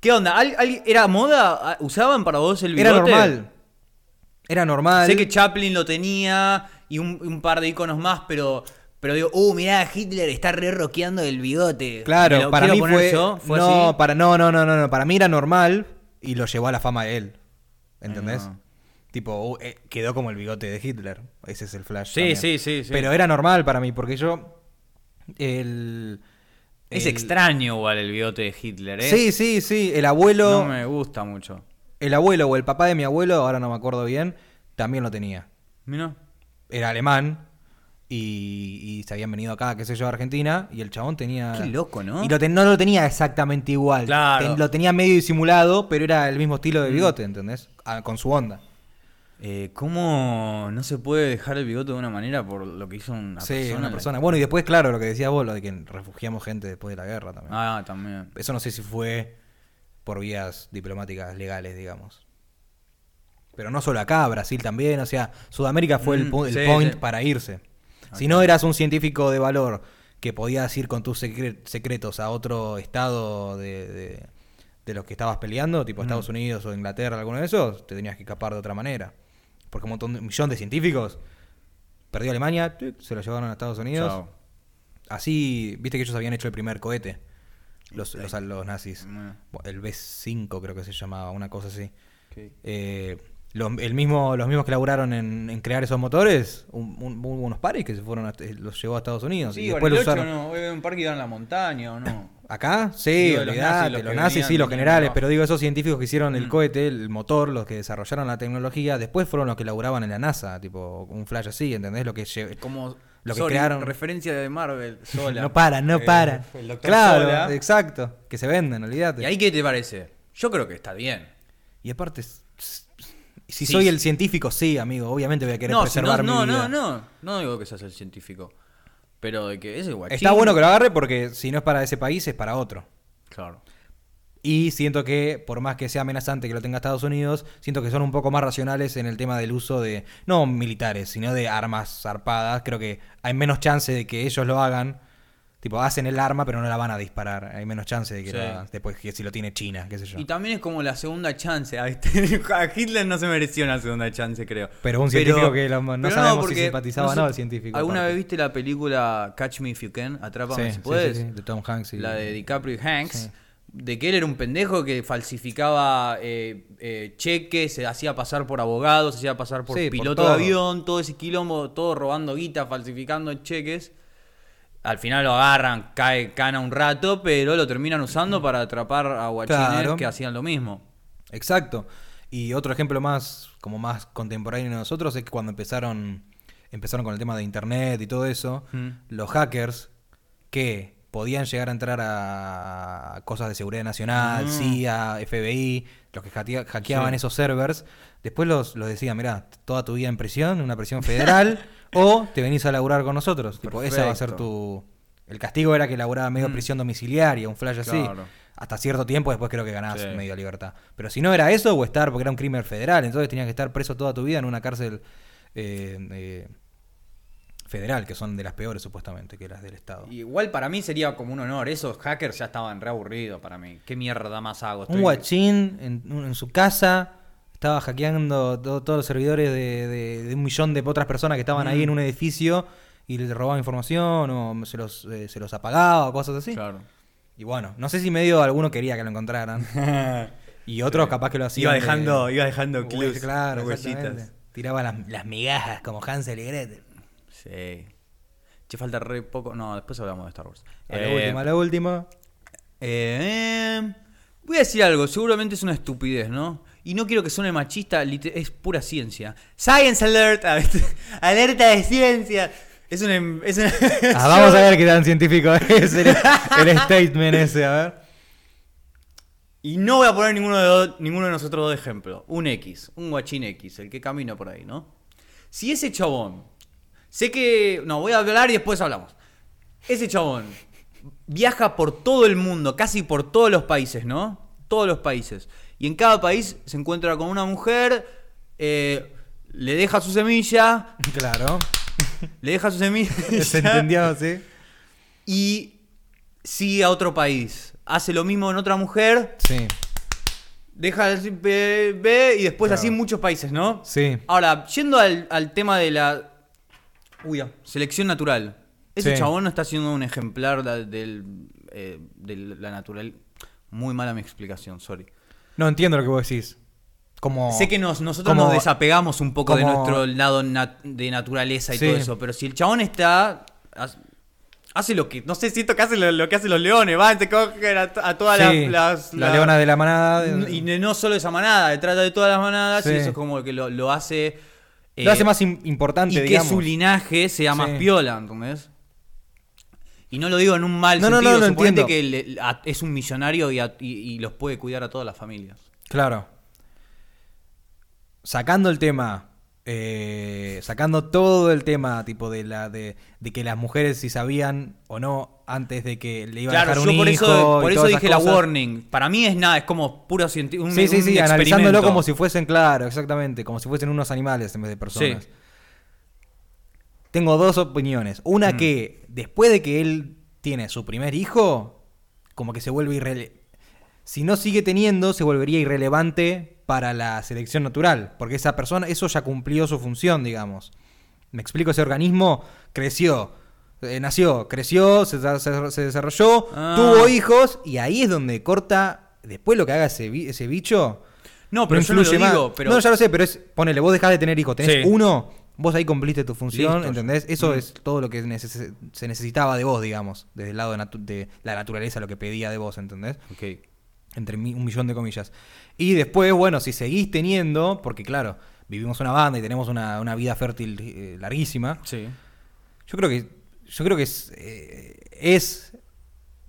¿Qué onda? ¿Al- al- ¿Era moda? ¿Usaban para vos el bigote? Era normal. Era normal. Sé que Chaplin lo tenía y un, un par de iconos más, pero, pero digo, uh, mirá, Hitler está re rockeando el bigote. Claro, ¿Me lo para mí fue. yo? ¿Fue no, así? para, no, no, no, no, no. Para mí era normal y lo llevó a la fama de él. ¿Entendés? Tipo, uh, eh, quedó como el bigote de Hitler. Ese es el flash. Sí, también. sí, sí, sí. Pero era normal para mí, porque yo. El. Es el- extraño igual el bigote de Hitler, ¿eh? Sí, sí, sí. El abuelo. No me gusta mucho. El abuelo o el papá de mi abuelo, ahora no me acuerdo bien, también lo tenía. Mira. Era alemán y, y se habían venido acá, qué sé yo, a Argentina, y el chabón tenía... Qué loco, ¿no? Y lo ten- no lo tenía exactamente igual. Claro. Ten- lo tenía medio disimulado, pero era el mismo estilo de bigote, ¿entendés? Ah, con su onda. Eh, ¿Cómo no se puede dejar el bigote de una manera por lo que hizo una sí, persona? una persona. Bueno, y después, claro, lo que decías vos, lo de que refugiamos gente después de la guerra también. Ah, también. Eso no sé si fue por vías diplomáticas legales, digamos. Pero no solo acá, Brasil también, o sea, Sudamérica fue el, Mm, pu- el sí, point sí. para irse. Si no eras un científico de valor que podías ir con tus secre- secretos a otro estado de, de- de los que estabas peleando, tipo Estados Unidos o Inglaterra, alguno de esos, te tenías que escapar de otra manera. Porque un montón de, un millón de científicos perdió Alemania, se lo llevaron a Estados Unidos. Chao. Así, viste que ellos habían hecho el primer cohete, los, los, los nazis. Bueno. El B5 creo que se llamaba, una cosa así. Eh, lo- el mismo, los mismos que laburaron en, en crear esos motores, un- unos pares que se fueron a- los llevó a Estados Unidos. Sí, y después los usaron. no, un parque iban a la montaña o no. *coughs* ¿Acá? Sí, Digo, los nazis, los, los que nazis sí, los generales, pero digo, esos científicos que hicieron el Mm. cohete, el motor, los que desarrollaron la tecnología, después fueron los que laburaban en la NASA, tipo un flash así, ¿entendés? Lo que Como Lo que sorry, crearon- referencia de Marvel, *laughs* sola. No paran, no Eh, paran. el Dr. Claro, Sola. exacto, que se venden, olvídate. ¿Y ahí qué te parece? Yo creo que está bien. Y aparte, si Sí, soy sí. el científico, sí, amigo, obviamente voy a querer No, si no, preservar no, mi vida. no, no, no digo que seas el científico. Pero de que ese guachín. Está bueno que lo agarre porque si no es para ese país, es para otro. Claro. Y siento que, por más que sea amenazante que lo tenga Estados Unidos, siento que son un poco más racionales en el tema del uso de, no militares, sino de armas zarpadas. Creo que hay menos chance de que ellos lo hagan. Tipo, hacen el arma, pero no la van a disparar. Hay menos chance de que Sí. lo hagan después que si lo tiene China, qué sé yo. Y también es como la segunda chance. ¿ah, *laughs* ¿viste? A Hitler no se mereció una segunda chance, creo. Pero un científico que lo- no sabemos si simpatizaba o no el científico, ¿Alguna aparte. vez viste la película Catch Me If You Can? Atrápame Sí, si puedes. sí, sí, de Tom Hanks y- La de DiCaprio y Hanks. De que él era un pendejo que falsificaba eh, eh, cheques, se hacía pasar por abogado, se hacía pasar por Sí, por piloto de avión, todo ese quilombo, todo robando guita, falsificando cheques. Al final lo agarran, cae cana un rato, pero lo terminan usando para atrapar a guachines Claro. que hacían lo mismo. Exacto. Y otro ejemplo más, como más contemporáneo de nosotros, es que cuando empezaron, empezaron con el tema de internet y todo eso, Mm. los hackers que podían llegar a entrar a cosas de seguridad nacional, Mm. CIA, FBI, los que hackeaban Sí. esos servers, después los, los decían, mirá, toda tu vida en prisión, una prisión federal, *laughs* o te venís a laburar con nosotros. Tipo, esa va a ser tu... El castigo era que laburaba medio Mm. prisión domiciliaria, un flash así. Hasta cierto tiempo, después creo que ganás Sí. medio libertad. Pero si no era eso, o estar, porque era un crimen federal, entonces tenías que estar preso toda tu vida en una cárcel eh, eh, federal, que son de las peores supuestamente, que las del Estado. Igual para mí sería como un honor. Esos hackers ya estaban re aburridos para mí. ¿Qué mierda más hago? Un guachín en, en su casa estaba hackeando to- todos los servidores de, de- de un millón de otras personas que estaban ahí Mm. en un edificio y les robaba información o se los, eh, se los apagaba o cosas así. Claro. Y bueno, no sé si medio alguno quería que lo encontraran. *laughs* Y otros capaz que lo hacían. iba de- dejando, iba dejando clues, claro. Tiraba las, las migajas como Hansel y Gretel. Sí. Che, falta re poco. No, después hablamos de Star Wars. A lo Eh, último, a lo último. eh, voy a decir algo, seguramente es una estupidez, ¿no? Y no quiero que suene machista, es pura ciencia. Science alert, *laughs* alerta de ciencia. Es una- Ah, *laughs* vamos a ver qué tan científico es el, el statement ese, a ver. Y no voy a poner ninguno de, ninguno de nosotros dos de ejemplo. Un X, un guachín X, el que camina por ahí, ¿no? Si ese chabón, sé que... No, voy a hablar y después hablamos. Ese chabón viaja por todo el mundo, casi por todos los países, ¿no? Todos los países. Y en cada país se encuentra con una mujer, eh, le deja su semilla, *laughs* Claro. le deja su semilla. *laughs* Se entendió, sí. Y sigue a otro país. Hace lo mismo en otra mujer, Sí, Deja el B, B y después Claro. así en muchos países, ¿no? sí. Ahora, yendo al, al tema de la uy, ah, selección natural. Ese Sí. chabón no está siendo un ejemplar da- del, eh, de la natural. Muy mala mi explicación, sorry. No entiendo lo que vos decís. Como... sé que nos, nosotros como- nos desapegamos un poco de como- nuestro lado nat- de naturaleza y Sí. todo eso, pero si el chabón está... ha- Hace lo que, no sé, siento que hace lo, lo que hacen los leones, van, se cogen a, a todas Sí, las, las- la las- leona de la manada. Y no solo esa manada, trata de todas las manadas, Sí. y eso es como que lo, lo hace. Eh, lo hace más im- importante, Y que digamos. su linaje sea más Sí. piola, ¿entendés? Y no lo digo en un mal No, no, sentido, no, lo suponete que le- a- es un millonario y, a- y- y los puede cuidar a todas las familias. Claro. Sacando el tema, eh, sacando todo el tema, tipo de la de, de que las mujeres si sabían o no antes de que le iba a dejar yo un por hijo eso, por eso dije la warning. Para mí es nada, es como puro científico. Sí, sí, sí, analizándolo como si fuesen, claro, exactamente, como si fuesen unos animales en vez de personas. Sí. Tengo dos opiniones. Una Mm. que después de que él tiene su primer hijo, como que se vuelve irrelevante. Si no sigue teniendo, se volvería irrelevante para la selección natural, porque esa persona, eso ya cumplió su función, digamos. Me explico, ese organismo creció, eh, nació, creció, se, se- se desarrolló, Ah. tuvo hijos, y ahí es donde corta, después lo que haga ese, ese bicho, No, pero yo no lo influye más. digo, pero No, ya lo sé, pero es, ponele, vos dejás de tener hijos, tenés Sí. uno, Vos ahí cumpliste tu función, Listo. ¿entendés? Eso Mm. es todo lo que neces- se necesitaba de vos, digamos, desde el lado de, la naturaleza, lo que pedía de vos, ¿entendés? Ok. Entre mi- un millón de comillas. Y después, bueno, si seguís teniendo, porque claro, vivimos una banda y tenemos una, una vida fértil eh, larguísima, Sí. yo creo que, yo creo que es, eh, es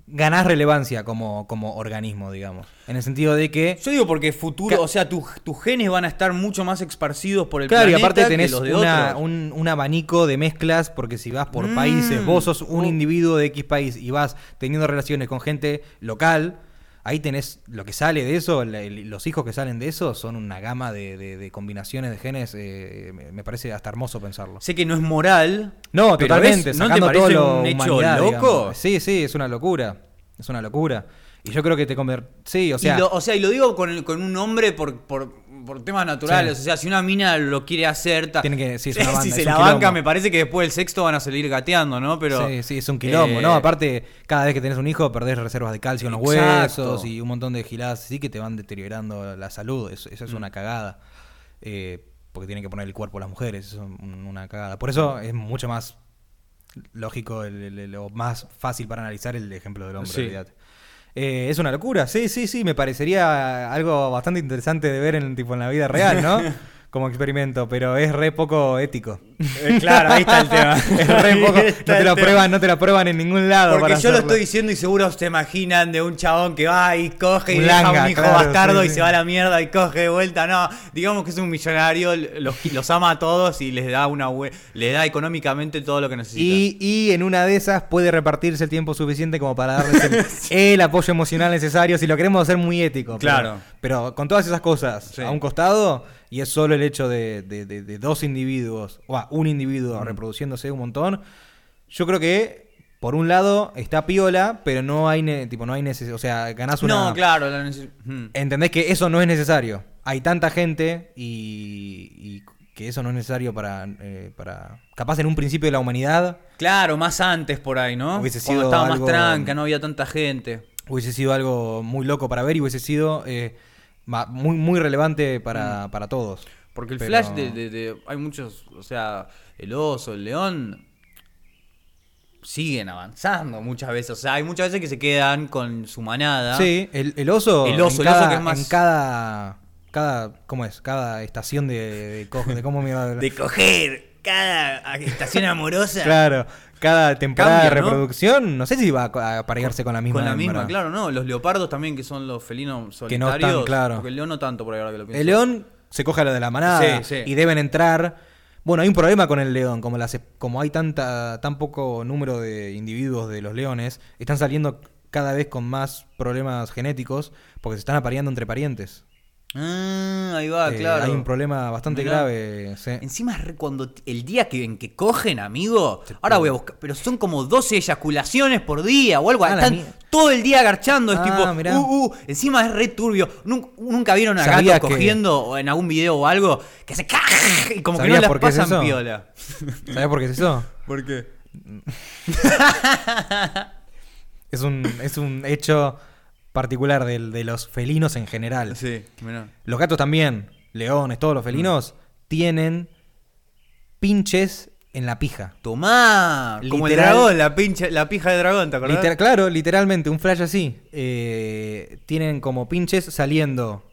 ganás relevancia como, como organismo, digamos. En el sentido de que Yo digo porque futuro, o sea, tus tus genes van a estar mucho más esparcidos por el Claro, y planeta aparte que tenés los de una- otros. un, un abanico de mezclas, porque si vas por Mm. países, vos sos un Oh. individuo de X país y vas teniendo relaciones con gente local, ahí tenés lo que sale de eso, los hijos que salen de eso son una gama de, de- de combinaciones de genes, eh, me, parece hasta hermoso pensarlo. Sé que no es moral. No, pero totalmente, es- ¿no te parece todo un hecho loco? digamos. Sí, sí, es una locura, es una locura. Y yo creo que te conver... Sí, o sea... y lo, o sea, y lo digo con, el- con un hombre por, por, por temas naturales. Sí. O sea, si una mina lo quiere hacer. Tiene que- sí, es *laughs* una banda, si es se un la quilombo. banca, me parece que después del sexto van a salir gateando, ¿no? Pero. sí, sí, es un quilombo, eh, ¿no? Aparte, cada vez que tenés un hijo perdés reservas de calcio en los Exacto. huesos y un montón de giladas así que te van deteriorando la salud. Eso, eso es Mm. una cagada. Eh, porque tienen que poner el cuerpo las mujeres, eso es un- una cagada. Por eso es mucho más lógico el- el- el- o más fácil para analizar el ejemplo del hombre. Sí. Eh, es una locura, sí, sí, sí, me parecería algo bastante interesante de ver en, tipo, en la vida real, ¿no? *laughs* Como experimento, pero es re poco ético. Eh, claro, ahí está el tema. *laughs* Es re *laughs* poco, no te lo prueban, no te lo prueban en ningún lado. Porque para yo lo estoy diciendo y seguro se imaginan de un chabón que va y coge y Un deja langa, un hijo claro, bastardo sí, y se va a la mierda y coge de vuelta. No, digamos que es un millonario, los, los ama a todos y les da una les da económicamente todo lo que necesitan. Y, y en una de esas puede repartirse el tiempo suficiente como para darles el, *laughs* el apoyo emocional necesario si lo queremos hacer muy ético. pero- Claro. Pero, con todas esas cosas Sí. a un costado, y es solo el hecho de, de- de- de dos individuos, o ah, un individuo Mm. reproduciéndose un montón, yo creo que por un lado está piola, pero no hay ne- tipo no hay necesidad, o sea, ganás una No, claro. la Hmm. entendés que eso no es necesario. Hay tanta gente y, y que eso no es necesario para, eh, para... Capaz en un principio de la humanidad Claro, más antes por ahí, ¿no? Hubiese Cuando sido estaba algo- más tranca, no había tanta gente. hubiese sido algo muy loco para ver y hubiese sido eh, muy, muy relevante para, para todos. Porque el Pero- flash de, de- de- Hay muchos. O sea, el oso, el león. Siguen avanzando muchas veces. O sea, hay muchas veces que se quedan con su manada. Sí, el, el oso, El oso, en el oso cada, que es más- en cada, cada, ¿cómo es? Cada estación de, de, co- de cómo me iba a- *laughs* De coger cada estación amorosa. Claro, cada temporada Cambia, de reproducción, no sé si va a aparearse con la misma Con la misma, claro, ¿no? Los leopardos también, que son los felinos Que no solitarios. están, claro. Porque el león no tanto, por ahora que lo pienso. El león se coge a lo de la manada Sí, sí. y deben entrar. Bueno, hay un problema con el león, como las como hay tanta tan poco número de individuos de los leones, están saliendo cada vez con más problemas genéticos porque se están apareando entre parientes. Ah, ahí va, Eh, claro. Hay un problema bastante Mirá. grave. sí. Encima es re- cuando el día que en que cogen, amigo, Se ahora puede. voy a buscar, pero son como 12 eyaculaciones por día o algo, Ah, están todo el día agarchando, es Ah, tipo, uh, uh, encima es re turbio. Nun- ¿Nunca vieron a ¿Sabías gato que- cogiendo o en algún video o algo que se y como que no ¿Sabías las es pasan eso? piola? ¿Sabes por qué es eso? *laughs* ¿Por qué? *laughs* Es un, es un hecho particular del- de los felinos en general. Sí, mirá. Los gatos también, leones, todos los felinos, tienen pinches en la pija. Tomá, como el Literal. dragón, la pincha, la pija de dragón, ¿te acordás? Liter- claro, literalmente, un flash así. Eh, tienen como pinches saliendo.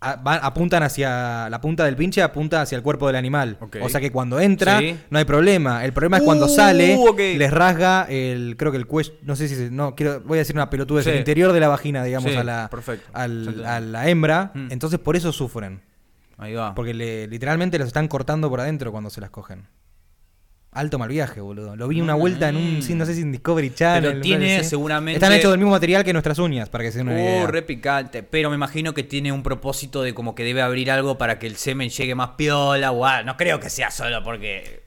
A- van- apuntan hacia. La punta del pinche apunta hacia el cuerpo del animal. O sea que cuando entra, Sí. no hay problema. El problema es cuando Uh, sale, les rasga el. Creo que el cuello. No sé si. se- no, quiero, voy a decir una pelotudez. Sí. El interior de la vagina, digamos, Sí, a, la, al- a la hembra. Mm. Entonces por eso sufren. Ahí va. Porque le- literalmente los están cortando por adentro cuando se las cogen. Alto mal viaje, boludo. Lo vi una vuelta en un, no sé si en Discovery Channel. Pero tiene seguramente- Están hechos del mismo material que nuestras uñas, para que se den una idea. Uh, re picante. Pero me imagino que tiene un propósito de como que debe abrir algo para que el semen llegue más piola o algo. No creo que sea solo porque.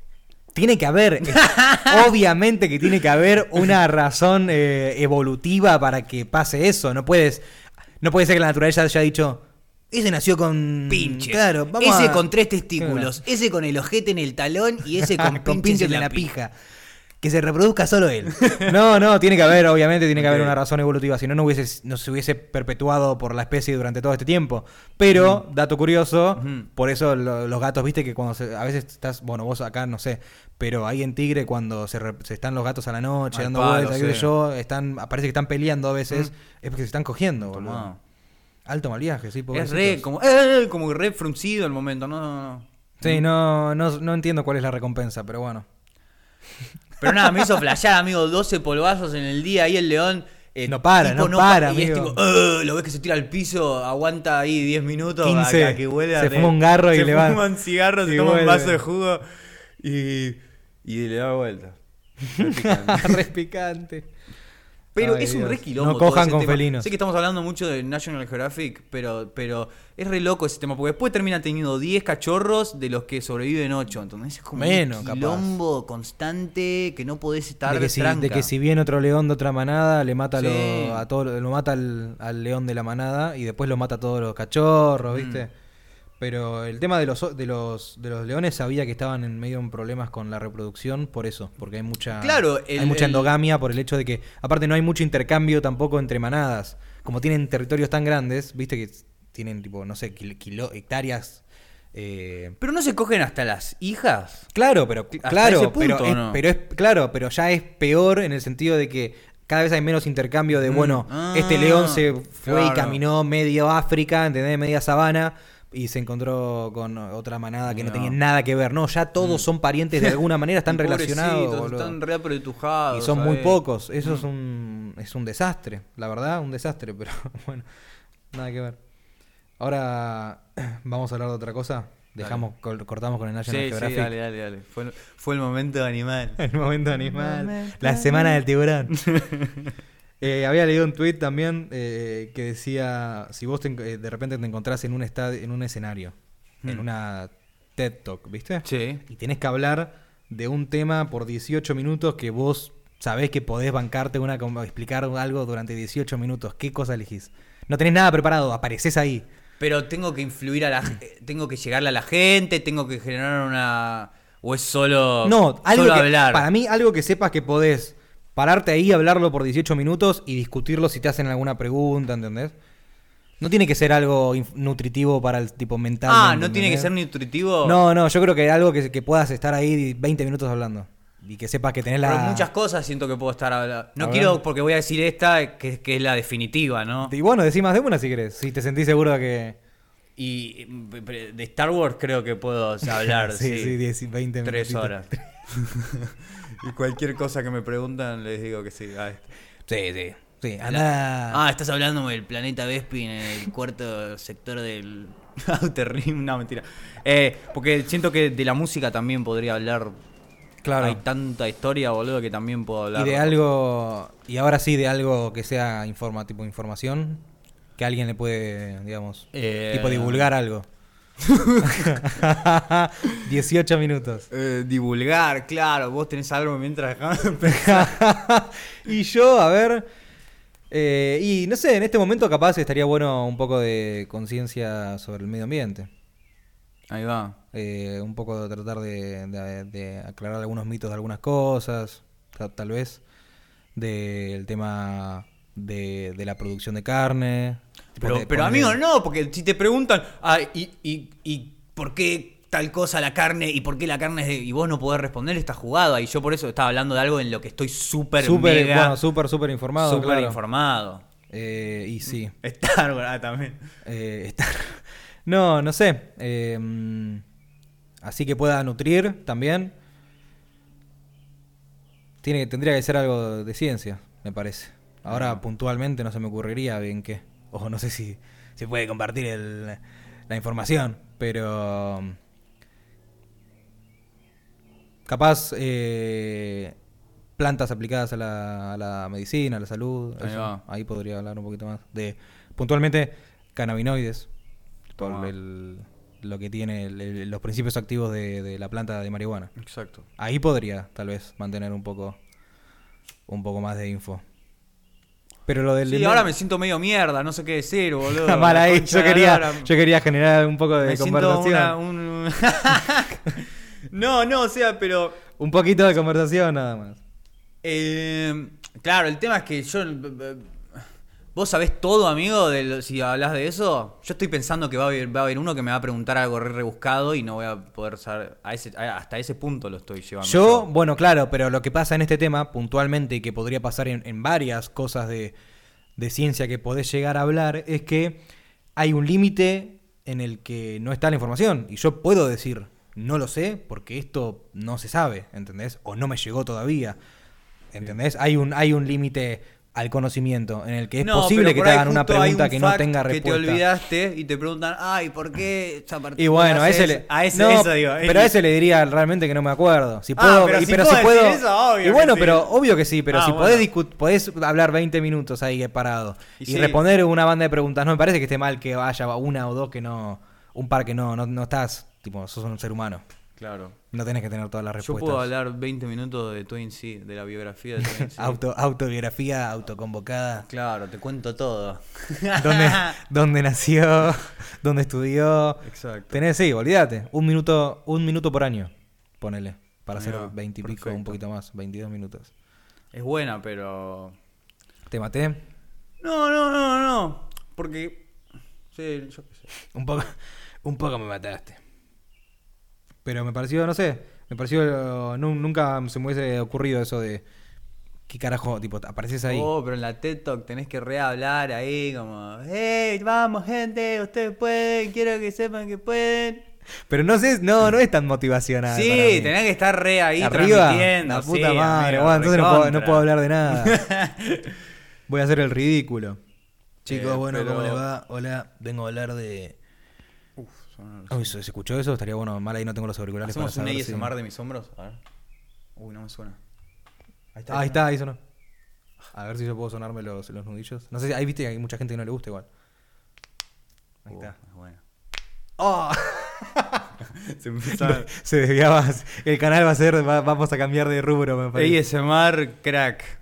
Tiene que haber, es- *laughs* obviamente que tiene que haber una razón eh, evolutiva para que pase eso. No puedes, no puede ser que la naturaleza haya dicho, ese nació con Pinches. Claro, vamos ese a- con tres testículos, ese con el ojete en el talón y ese con, *laughs* con pinches, en la, la pija. pija. que se reproduzca solo él. *laughs* No, no, tiene que haber, obviamente, tiene que haber una razón evolutiva, si no, no, hubiese, no se hubiese perpetuado por la especie durante todo este tiempo. Pero, dato curioso, por eso lo- los gatos, viste que cuando se- a veces estás, bueno, vos acá no sé, pero ahí en Tigre cuando se, re- se están los gatos a la noche dando palo, vueltas, sí. yo, están, parece que están peleando a veces, es porque se están cogiendo, boludo. Alto mal viaje, sí, Es re, como, eh, como re fruncido el momento, no, no, no. Sí, no, no, no entiendo cuál es la recompensa, pero bueno. *laughs* Pero nada, me hizo flashear, amigo, 12 polvazos en el día, ahí el león... eh, No para, no pa- para, Y es tipo, "Ugh", lo ves que se tira al piso, aguanta ahí 10 minutos 15, a, que huele a se fuma un garro y se le va- fuma un cigarro, se y toma un vaso de jugo y, y le da vuelta. *laughs* Re picante. Pero Ay, es un Dios. re quilombo No todo cojan ese con tema. felinos. Sé que estamos hablando mucho de National Geographic, pero, pero es re loco ese tema, porque después termina teniendo 10 cachorros de los que sobreviven 8. Entonces es como Menos, un capaz. quilombo constante que no podés estar De que, si, tranca. de que si viene otro león de otra manada, le mata, Sí. lo, a todo, lo mata al, al león de la manada y después lo mata a todos los cachorros, Mm. ¿viste? Pero el tema de los, de los de los leones sabía que estaban en medio en problemas con la reproducción por eso, porque hay mucha Claro, hay mucha el- endogamia por el hecho de que aparte no hay mucho intercambio tampoco entre manadas. Como tienen territorios tan grandes, viste que tienen tipo no sé, kil- kilo- hectáreas eh, Pero no se cogen hasta las hijas. Claro, pero claro, punto, pero, es, ¿no? pero es claro, pero ya es peor en el sentido de que cada vez hay menos intercambio de Mm. bueno, Ah, este león se fue y claro. caminó medio África, ¿entendés? Media sabana y se encontró con otra manada que no, No. tenía nada que ver. No, ya todos son parientes de alguna manera, están *laughs* relacionados. Están reapretujados. Y son muy pocos. Eso es un es un desastre, la verdad, un desastre, pero *laughs* bueno, nada que ver. Ahora *clears throat* vamos a hablar de otra cosa. Dejamos col- cortamos con el National Sí, sí, Geographic. dale, dale, dale. Fue, el- fue el momento animal. *laughs* El momento animal. momento La semana del tiburón. Eh, había leído un tweet también eh, que decía: si vos te eh, de repente te encontrás en un estadio, en un escenario, en una TED Talk, ¿viste? Sí. Y tenés que hablar de un tema por 18 minutos que vos sabés que podés bancarte una explicar algo durante 18 minutos. ¿Qué cosa elegís? No tenés nada preparado, apareces ahí. Pero tengo que influir a la tengo que llegarle a la gente, tengo que generar una o es solo No, algo solo que, hablar. para mí algo que sepas que podés pararte ahí, hablarlo por 18 minutos y discutirlo si te hacen alguna pregunta, ¿entendés? No tiene que ser algo nutritivo para el tipo mental. Ah, no tiene que ser nutritivo. No, no, yo creo que algo que, que puedas estar ahí 20 minutos hablando. Y que sepas que tenés la... Pero muchas cosas siento que puedo estar hablando. No quiero porque voy a decir esta que, que es la definitiva, ¿no? Y bueno, decí más de una si querés. Si te sentís seguro de que... Y mm, de Star Wars creo que puedo hablar, *laughs* sí, sí. sí, 10, 20 Tres minutitos. horas. *laughs* y cualquier cosa que me preguntan les digo que sí. Ah, Sí, sí. Sí, anda... Ah, estás hablando del planeta Vespin en el cuarto sector del *laughs* Outer Rim. No, mentira. Eh, porque siento que de la música también podría hablar. claro. Hay tanta historia, boludo, que también puedo hablar. Y de algo, y ahora sí de algo que sea informa, tipo información, que alguien le puede, digamos, Eh, tipo divulgar algo. *laughs* 18 minutos. Eh, divulgar, claro. Vos tenés algo mientras *laughs* *laughs* y yo, a ver, eh, y no sé, en este momento capaz estaría bueno un poco de conciencia sobre el medio ambiente. Ahí va. Eh, un poco de tratar de, de- de aclarar algunos mitos de algunas cosas, ta- tal vez, del tema de, de la producción de carne. Pero, ponerle- amigo, no, porque si te preguntan, ah, y, y, y por qué tal cosa la carne y por qué la carne es de... Y vos no podés responder, está jugado. Y yo por eso estaba hablando de algo en lo que estoy súper, Súper, bueno, súper, súper informado. súper claro. informado. Eh, y sí. *laughs* Star ah, también. eh, *laughs* no, no sé. eh, mm, así que pueda nutrir también. Tiene, tendría que ser algo de ciencia, me parece. Ahora Ah. puntualmente no se me ocurriría bien qué. O no sé si se puede compartir el- la información, pero... Capaz eh, plantas aplicadas a la, a la medicina, a la salud. Ahí eso. Ahí podría hablar un poquito más. De puntualmente cannabinoides. Por Toma. el- lo que tiene el- el- los principios activos de, de la planta de marihuana. Exacto. Ahí podría, tal vez, mantener un poco un poco más de info. Pero lo del Sí, ahora me siento medio mierda, no sé qué decir, boludo. *laughs* mal ahí. Yo quería, yo quería generar un poco de Me conversación. una- un... *laughs* no, no, o sea, pero... Un poquito de conversación nada más. Eh, claro, el tema es que yo. ¿Vos sabés todo, amigo, de lo- si hablas de eso? Yo estoy pensando que va a, haber, va a haber uno que me va a preguntar algo re rebuscado y no voy a poder saber. A ese, a- hasta ese punto lo estoy llevando. Yo, bueno, claro, pero lo que pasa en este tema, puntualmente, y que podría pasar en, en varias cosas de, de ciencia que podés llegar a hablar, es que hay un límite en el que no está la información. Y yo puedo decir, no lo sé, porque esto no se sabe, ¿entendés? O no me llegó todavía. ¿Entendés? Hay un, hay un límite al conocimiento en el que es No, posible que te hagan una pregunta un que no tenga Que respuesta. te olvidaste y te preguntan, ay, ¿por qué Y bueno, no a ese haces?" le. A ese, no, eso digo. Pero a ese le diría realmente que no me acuerdo. Si Ah, puedo, pero y- si pero puedo si puedo. decir eso, obvio y bueno, que sí. pero obvio que sí, pero Ah, si bueno. podés, podés hablar 20 minutos ahí parado Y y, sí. responder una banda de preguntas, no me parece que esté mal que haya una o dos que no. Un par que no, no, no estás. Tipo, sos un ser humano. Claro. No tenés que tener todas las Yo respuestas. puedo hablar 20 minutos de Twin Sea, de la biografía de Twin *laughs* Sea. Auto, autobiografía, autoconvocada. Claro, te cuento todo. *laughs* ¿Dónde, dónde nació? *laughs* ¿Dónde estudió? Exacto. Tenés, sí, olvídate. Un minuto, un minuto por año. Ponele. Para hacer Mirá, 20 y pico, un poquito más. 22 minutos. Es buena, pero. ¿Te maté? No, no, no, no. Porque. Sí, yo qué sé. Un poco, un poco me mataste. Pero me pareció, no sé, me pareció, nu- nunca se me hubiese ocurrido eso de, ¿qué carajo? Tipo, apareces ahí. Oh, pero en la TED Talk tenés que rehablar ahí, como. ¡Hey, vamos, gente! Ustedes pueden, quiero que sepan que pueden. Pero no sé, no, no es tan motivacional. sí, tenés que estar re ahí Arriba, transmitiendo. la sí, puta madre. amigo, bueno, entonces no puedo, no puedo hablar de nada. *laughs* Voy a hacer el ridículo. Chicos, Eh, bueno, pero- ¿cómo les va? Hola, vengo a hablar de... Uy, ¿se, escuchó eso? Estaría bueno, mal ahí no tengo los auriculares ¿Hacemos para un saber ASMR de mis hombros? A ver. Uy, no me suena. Ahí Ah, ahí está, ahí sonó. A ver si yo puedo sonarme los, los nudillos. No sé, si- ahí viste que hay mucha gente que no le gusta igual. Ahí Uh, está. es bueno. *laughs* *laughs* ¡Oh! Se desviaba. El canal va a ser, va- vamos a cambiar de rubro, me parece. ASMR crack.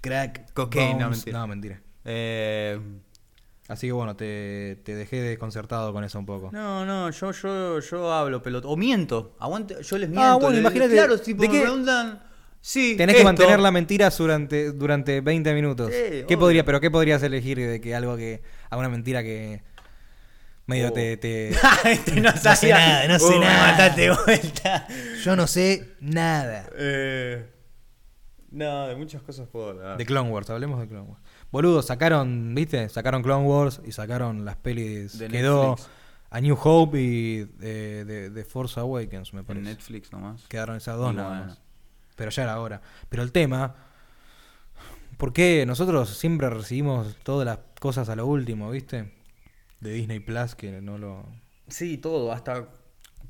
Crack. Cocaine, no, bones. mentira. No, mentira. Eh, Así que bueno, te, te dejé desconcertado con eso un poco. no, no, yo, yo, yo hablo pelota. O miento. Aguante, yo les miento. Ah, bueno, les- imagínate, Claro, ¿de me preguntan. Sí. Tenés que mantener la mentira durante, durante 20 minutos. Sí, ¿Qué podría, pero qué podrías elegir de que algo que. alguna mentira que medio Oh. te, te- *laughs* este *laughs* no, sé sabía. nada, no sé Uh, nada. vuelta. Yo no sé nada. Eh, no, de muchas cosas puedo hablar. De Clone Wars, hablemos de Clone Wars. Boludo, sacaron, ¿viste? Sacaron Clone Wars y sacaron las pelis. De quedó Netflix. A New Hope y de, de- de Force Awakens, me En parece. Netflix nomás. Quedaron esas dos nada más. Pero ya era hora. Pero el tema. ¿Por qué nosotros siempre recibimos todas las cosas a lo último, viste? De Disney Plus, que no lo. Sí, todo, hasta.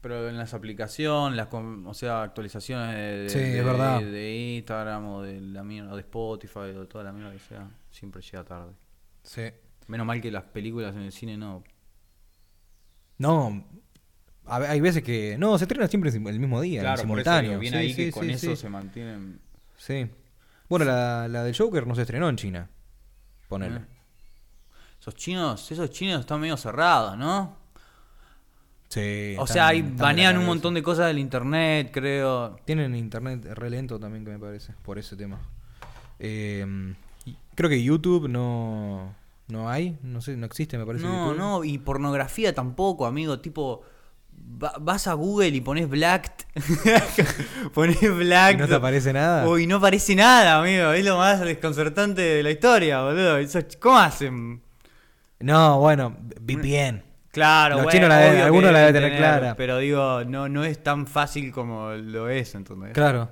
Pero en las aplicaciones, las, o sea, actualizaciones de, Sí, de- es verdad. de Instagram o de, la mierda, o de Spotify o de toda la mierda que sea, siempre llega tarde. Sí. Menos mal que las películas en el cine no. No. a hay veces que. No, se estrena siempre el mismo día, en simultáneo. viene Sí, ahí sí, que con eso se mantienen. Sí. Bueno, la, la del Joker no se estrenó en China. Ponele. ¿eh? Esos chinos, esos chinos están medio cerrados, ¿no? Sí. o sea, ahí banean un montón de cosas del internet, creo. Tienen internet re lento también, que me parece, por ese tema. Eh, y creo que YouTube no, no hay, no sé, no existe, me parece. No, YouTube. no, y pornografía tampoco, amigo. Tipo, va- vas a Google y pones Black. *laughs* pones Black. ¿Y no te aparece nada? Uy, no aparece nada, amigo. Es lo más desconcertante de la historia, boludo. ¿Cómo hacen? No, bueno, VPN. Claro, Los bueno, chinos la deben- obvio que algunos la deben tener clara. Pero digo, no, no es tan fácil como lo es, ¿entendés? Claro.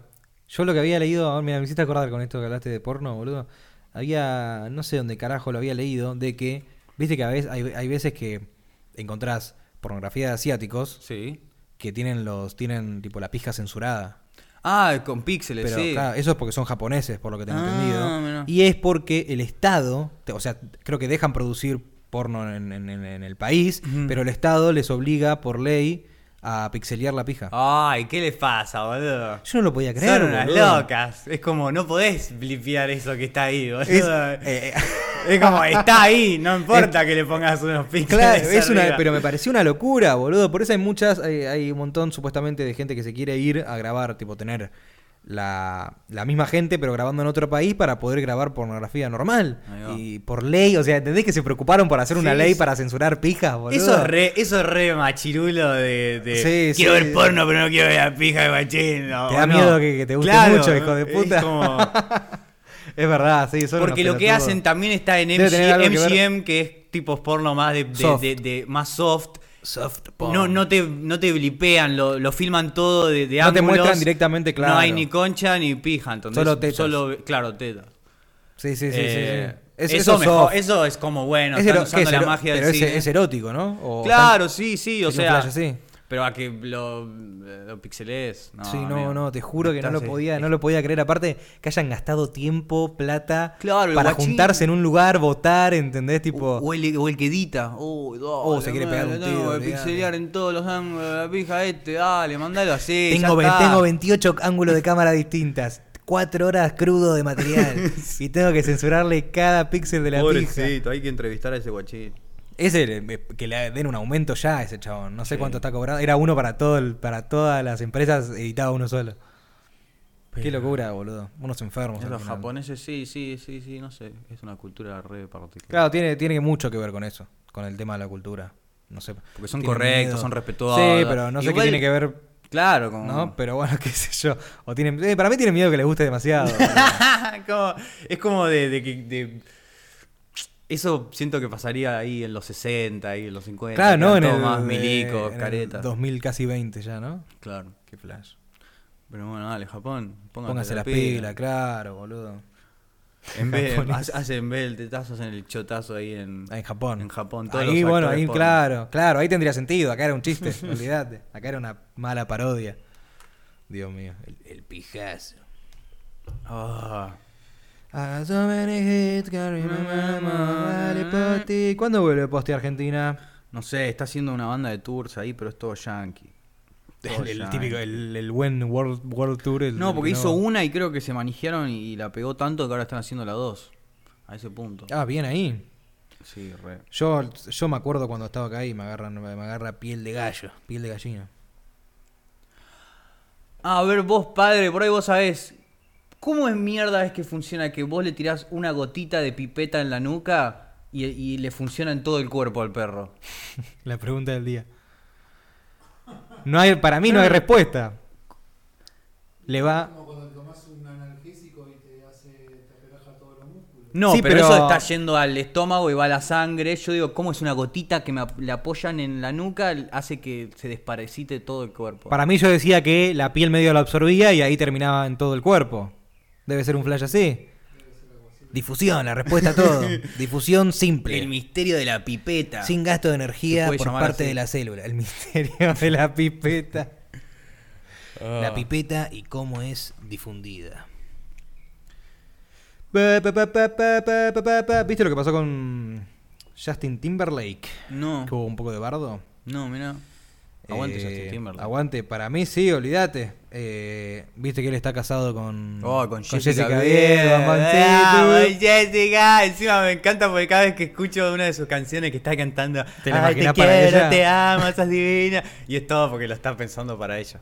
Yo lo que había leído, ahora mira, me hiciste acordar con esto que hablaste de porno, boludo. Había, no sé dónde carajo lo había leído, de que, viste que a veces, hay, hay veces que encontrás pornografía de asiáticos Sí. que tienen los, tienen tipo la pija censurada. Ah, con píxeles, Pero sí. claro, eso es porque son japoneses, por lo que tengo Ah, entendido. mirá. Y es porque el Estado, o sea, creo que dejan producir porno en, en- en- en el país, pero el Estado les obliga por ley a pixelear la pija. Ay, ¿qué les pasa, boludo? Yo no lo podía creer. Son unas boludo. locas. Es como, no podés blipear eso que está ahí, boludo. Es, *laughs* Es, eh, como, está *laughs* ahí, no importa que le pongas unos píxeles. Claro, es una, pero me pareció una locura, boludo. Por eso hay muchas, hay, hay un montón supuestamente de gente que se quiere ir a grabar, tipo tener la, la misma gente, pero grabando en otro país para poder grabar pornografía normal. Y por ley, o sea, ¿entendés que se preocuparon por hacer una ley para censurar pijas, boludo? Eso es re, eso es re machirulo de, de Sí, quiero sí. ver porno pero no quiero ver la pija de machín. no, Te da miedo que- que te guste Claro, mucho, hijo de es puta. como- *laughs* Es verdad, sí. son porque lo que hacen también está en MG que MGM, que es tipo porno más de- más soft. Soft No, no te, no te blipean, lo, lo filman todo de, de No te ángulos. muestran directamente, claro. No hay ni concha ni pija, entonces Solo tetas. solo- claro, tetas. Sí, sí, sí, sí, Eh, sí. Es- eso, eso mejor, eso es como bueno, Es están usando ¿qué es la magia pero del es, cine. es erótico, ¿no? O Claro, sí, sí, o sea, flash así. Pero a que lo, lo pixelés. No, sí, no, amigo. no, te juro que no lo Estás- podía, no lo podía creer. Aparte, que hayan gastado tiempo, plata, Claro, para guachín. juntarse en un lugar, votar, ¿entendés? Tipo, O el, o el que edita. Oh, Oh, se quiere pegar un tiro, olvidate. pixelear en todos los ángulos la pija este, dale, mandalo así. tengo, ya está. tengo 28 ángulos de cámara distintas. Cuatro horas crudo de material. *laughs* y tengo que censurarle cada píxel de la. Pobrecito, hay que entrevistar a ese guachín. Ese que le den un aumento ya a ese chabón. No sé Sí. cuánto está cobrando. Era uno para todo el- para todas las empresas, editaba uno solo. Qué locura, boludo. Unos enfermos. Los final. japoneses, sí, sí, sí, sí, no sé. Es una cultura re particular. Claro, tiene, tiene mucho que ver con eso, con el tema de la cultura. No sé. Porque son correctos, miedo. son respetuosos. Sí, pero no sé Igual- qué tiene que ver, Claro, como. ¿no? Pero bueno, *laughs* qué sé yo. O tienen, eh, para mí tienen miedo que les guste demasiado. *laughs* Como- es como de, de que. de- Eso siento que pasaría ahí en los 60 y en los 50. claro, ¿no? En el, más milicos, en el caretas. 2000 casi 20 ya, ¿no? Claro. Qué flash. Pero bueno, dale, Japón. Póngase, Póngase la las pila. pilas, claro, boludo. En *laughs* vez hacen en vez del tetazo, hacen el chotazo ahí en, Ah, En Japón. En Japón. Todos Ahí, los bueno, ahí, porno. claro, claro, ahí tendría sentido. Acá era un chiste, *laughs* olvídate. Acá era una mala parodia. Dios mío, el, el pijazo. Ah, I ¿Cuándo vuelve Posti Argentina? no sé, está haciendo una banda de tours ahí, pero es todo yankee. Todo El, el típico, el, el buen World, World Tour. el- No, porque el hizo una y creo que se manejaron y la pegó tanto que ahora están haciendo la dos. A ese punto. Ah, bien ahí. Sí, re. Yo, yo me acuerdo cuando estaba acá y me agarran, me agarra piel de gallo, piel de gallina. Ah, a ver, vos, padre, por ahí vos sabés. ¿Cómo es mierda es que funciona que vos le tirás una gotita de pipeta en la nuca y, y le funciona en todo el cuerpo al perro? *laughs* La pregunta del día. No hay, para mí no hay respuesta. Le va. Como cuando tomas un analgésico y te hace, te relaja todos los músculos. No, Sí, pero, pero- eso está yendo al estómago y va a la sangre. Yo digo, ¿cómo es una gotita que me ap- le apoyan en la nuca? Hace que se desparecite todo el cuerpo. Para mí yo decía que la piel medio lo absorbía y ahí terminaba en todo el cuerpo. Debe ser un flash así. Difusión, la respuesta a todo. *laughs* Difusión simple. El misterio de la pipeta. Sin gasto de energía por parte de la célula. El misterio de la pipeta. La ah. pipeta y cómo es difundida. ¿Viste lo que pasó con Justin Timberlake? No. Que hubo un poco de bardo. No, mira. Aguante Eh, Justin Timberlake. Aguante, para mí sí, olvídate. Eh, Viste que él está casado con, Oh, con, Jessica, Biel. Ah, con Jessica. Encima me encanta porque cada vez que escucho una de sus canciones que está cantando, ¿Te la Ay, te quiero, ella? te amo, estás divina. Y es todo porque lo está pensando para ella.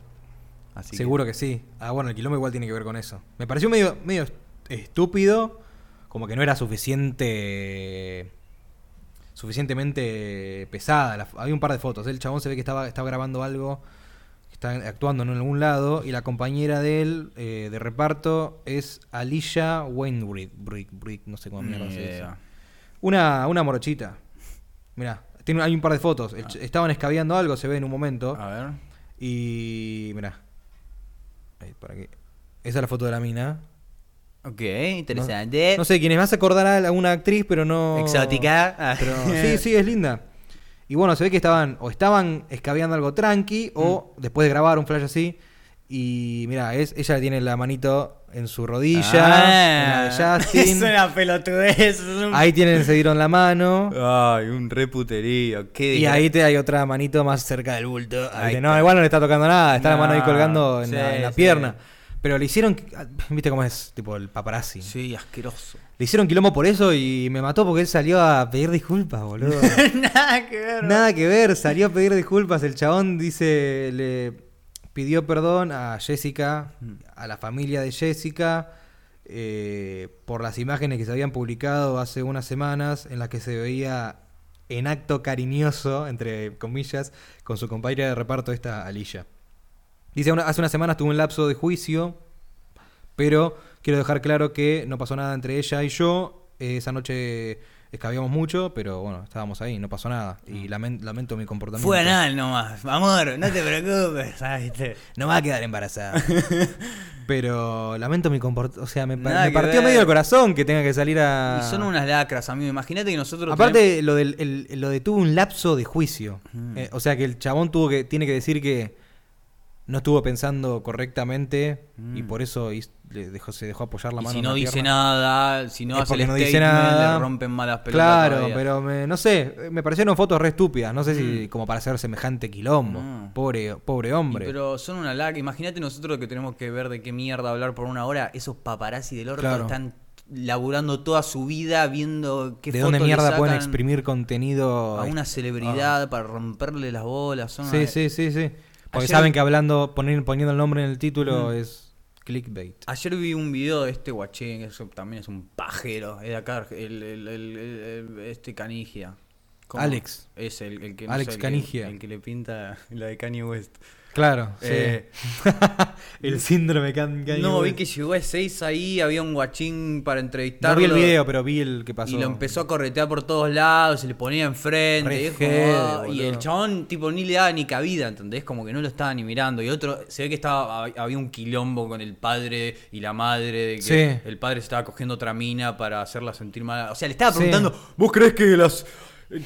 Así Seguro que... sí. Ah, bueno, el quilombo igual tiene que ver con eso. Me pareció medio, medio estúpido, como que no era suficiente suficientemente pesada. La- había un par de fotos. El chabón se ve que estaba, estaba grabando algo, está actuando en algún lado, y la compañera de él, eh, de reparto, es Alicia Wainwright. No sé cómo mierda se dice. Una, una morochita. Mirá, tiene, hay un par de fotos. El ch- Estaban escabeando algo, se ve en un momento. A ver. Y. Mirá. Ahí, para. Esa es la foto de la mina. Ok, interesante. No sé, quienes más acordará a una actriz, pero no. Exótica. Ah. Pero *laughs* sí, sí, es linda. Y bueno, se ve que estaban. O estaban escabeando algo tranqui. O Mm. después de grabar un flash así. Y mira, es, ella tiene la manito en su rodilla. Ah, en la de Justin. *laughs* es una pelotudez. es un- Ahí tienen, se dieron la mano. Ay, un reputerío. Qué Y ahí te hay otra manito más cerca del bulto. Ahí Ahí te- no, igual no le está tocando nada, está la mano ahí No, colgando en, sí, la, en la sí. pierna. Pero le hicieron, viste cómo es, tipo el paparazzi. Sí, asqueroso. Le hicieron quilombo por eso y me mató porque él salió a pedir disculpas, boludo. *laughs* Nada que ver. Nada que ver, salió a pedir disculpas. El chabón dice, le pidió perdón a Jessica, Mm. a la familia de Jessica, eh, por las imágenes que se habían publicado hace unas semanas en las que se veía en acto cariñoso, entre comillas, con su compañera de reparto, esta Alicia. Dice, "Una- hace unas semanas tuvo un lapso de juicio, pero quiero dejar claro que no pasó nada entre ella y yo. Eh, esa noche escabiamos mucho, pero bueno, estábamos ahí, no pasó nada. Y lamen- lamento mi comportamiento. Fue anal nomás. Amor, no te *laughs* preocupes. ¿sabiste? No va a quedar embarazada. *laughs* Pero lamento mi comportamiento. O sea, me, partió ver. medio el corazón que tenga que salir a. Y son unas lacras, amigo. Imagínate que nosotros. Aparte, lo, del, el- lo de tuvo un lapso de juicio. Mm. Eh, o sea, que el chabón tuvo que tiene que decir que no estuvo pensando correctamente y Mm. por eso le dejó, se dejó apoyar la Y mano si en no la dice pierna. nada, si no Es hace el no dice nada. le rompen malas pelotas. Claro, todavía. pero me- no sé, me parecieron fotos re estúpidas. No sé si como para hacer semejante quilombo. Mm. Pobre, pobre Y hombre. pero son una lacra. Imagínate nosotros que tenemos que ver de qué mierda hablar por una hora. Esos paparazzi del orto Claro. están laburando toda su vida viendo qué ¿De dónde mierda pueden exprimir contenido? a una celebridad para romperle las bolas. Son Sí, una- sí, sí, sí. Porque Ayer- saben que hablando, poner- poniendo el nombre en el título Mm. es clickbait. Ayer vi un video de este guachín, que eso también es un pajero. Es de acá, el, el- el- el- este Canigia. ¿Cómo? Alex. Es el, que, Alex sé, el que- Canigia. El, que le pinta la de Kanye West. Claro, sí. Eh, *laughs* el síndrome can, no, vi que llegó a 6 ahí, había un guachín para No entrevistarlo. vi el video, pero vi el que pasó. Y lo empezó a corretear por todos lados, se le ponía enfrente. Re y, como, el chabón, tipo, ni le daba ni cabida, ¿entendés? Como que no lo estaba ni mirando. Y otro, se ve que estaba había un quilombo con el padre y la madre, de que Sí. el padre se estaba cogiendo otra mina para hacerla sentir mal. O sea, le estaba Sí. preguntando, ¿Vos crees que las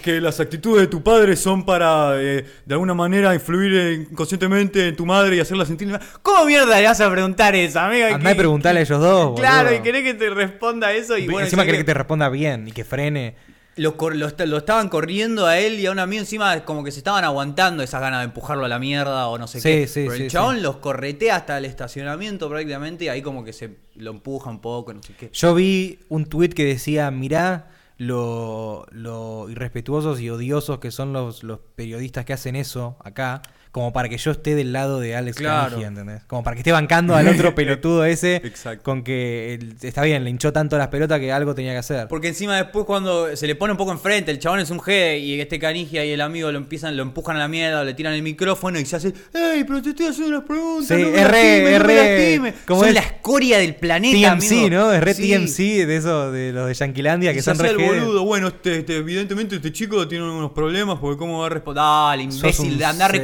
que las actitudes de tu padre son para eh, de alguna manera influir inconscientemente en tu madre y hacerla sentir? ¿cómo mierda le vas a preguntar eso, amiga? Andá y Que- preguntale a ellos dos. Claro, boludo. y querés que te responda eso. Y bueno, Encima querés que te responda bien y que frene. Lo, lo, lo estaban corriendo a él y a un amigo encima como que se estaban aguantando esas ganas de empujarlo a la mierda o no sé Sí, qué. sí, Pero sí, el chabón sí. los corretea hasta el estacionamiento prácticamente y ahí como que se lo empuja un poco, no sé qué. Yo vi un tweet que decía, mirá lo, lo irrespetuosos y odiosos que son los, los periodistas que hacen eso acá, como para que yo esté del lado de Alex Claro. Canigia, ¿entendés? Como para que esté bancando al otro *laughs* pelotudo ese Exacto. con que él- está bien, le hinchó tanto las pelotas que algo tenía que hacer. Porque encima después cuando se le pone un poco enfrente, el chabón es un G y este canigia y el amigo lo empiezan, lo empujan a la mierda, le tiran el micrófono y se hace, ¡Ey, pero te estoy haciendo unas preguntas! Sí, no me re- lastimes, es no me re- lastimes". ¿cómo Son es? la escoria del planeta, TMC, amigo. ¿no? Es re Sí. TMC de eso, de los de Yanquilandia, que se son re el boludo, bueno, este, este, evidentemente este chico tiene unos problemas porque cómo va a responder. Dale, imbécil, andar a C.